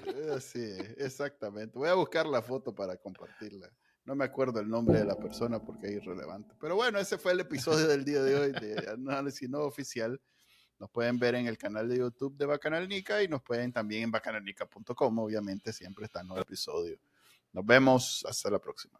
Sí, exactamente. Voy a buscar la foto para compartirla. No me acuerdo el nombre de la persona porque es irrelevante. Pero bueno, ese fue el episodio del día de hoy de Análisis No Oficial. Nos pueden ver en el canal de YouTube de Bacanalnica y nos pueden también en bacanalnica.com. Obviamente siempre están los episodios. Nos vemos. Hasta la próxima.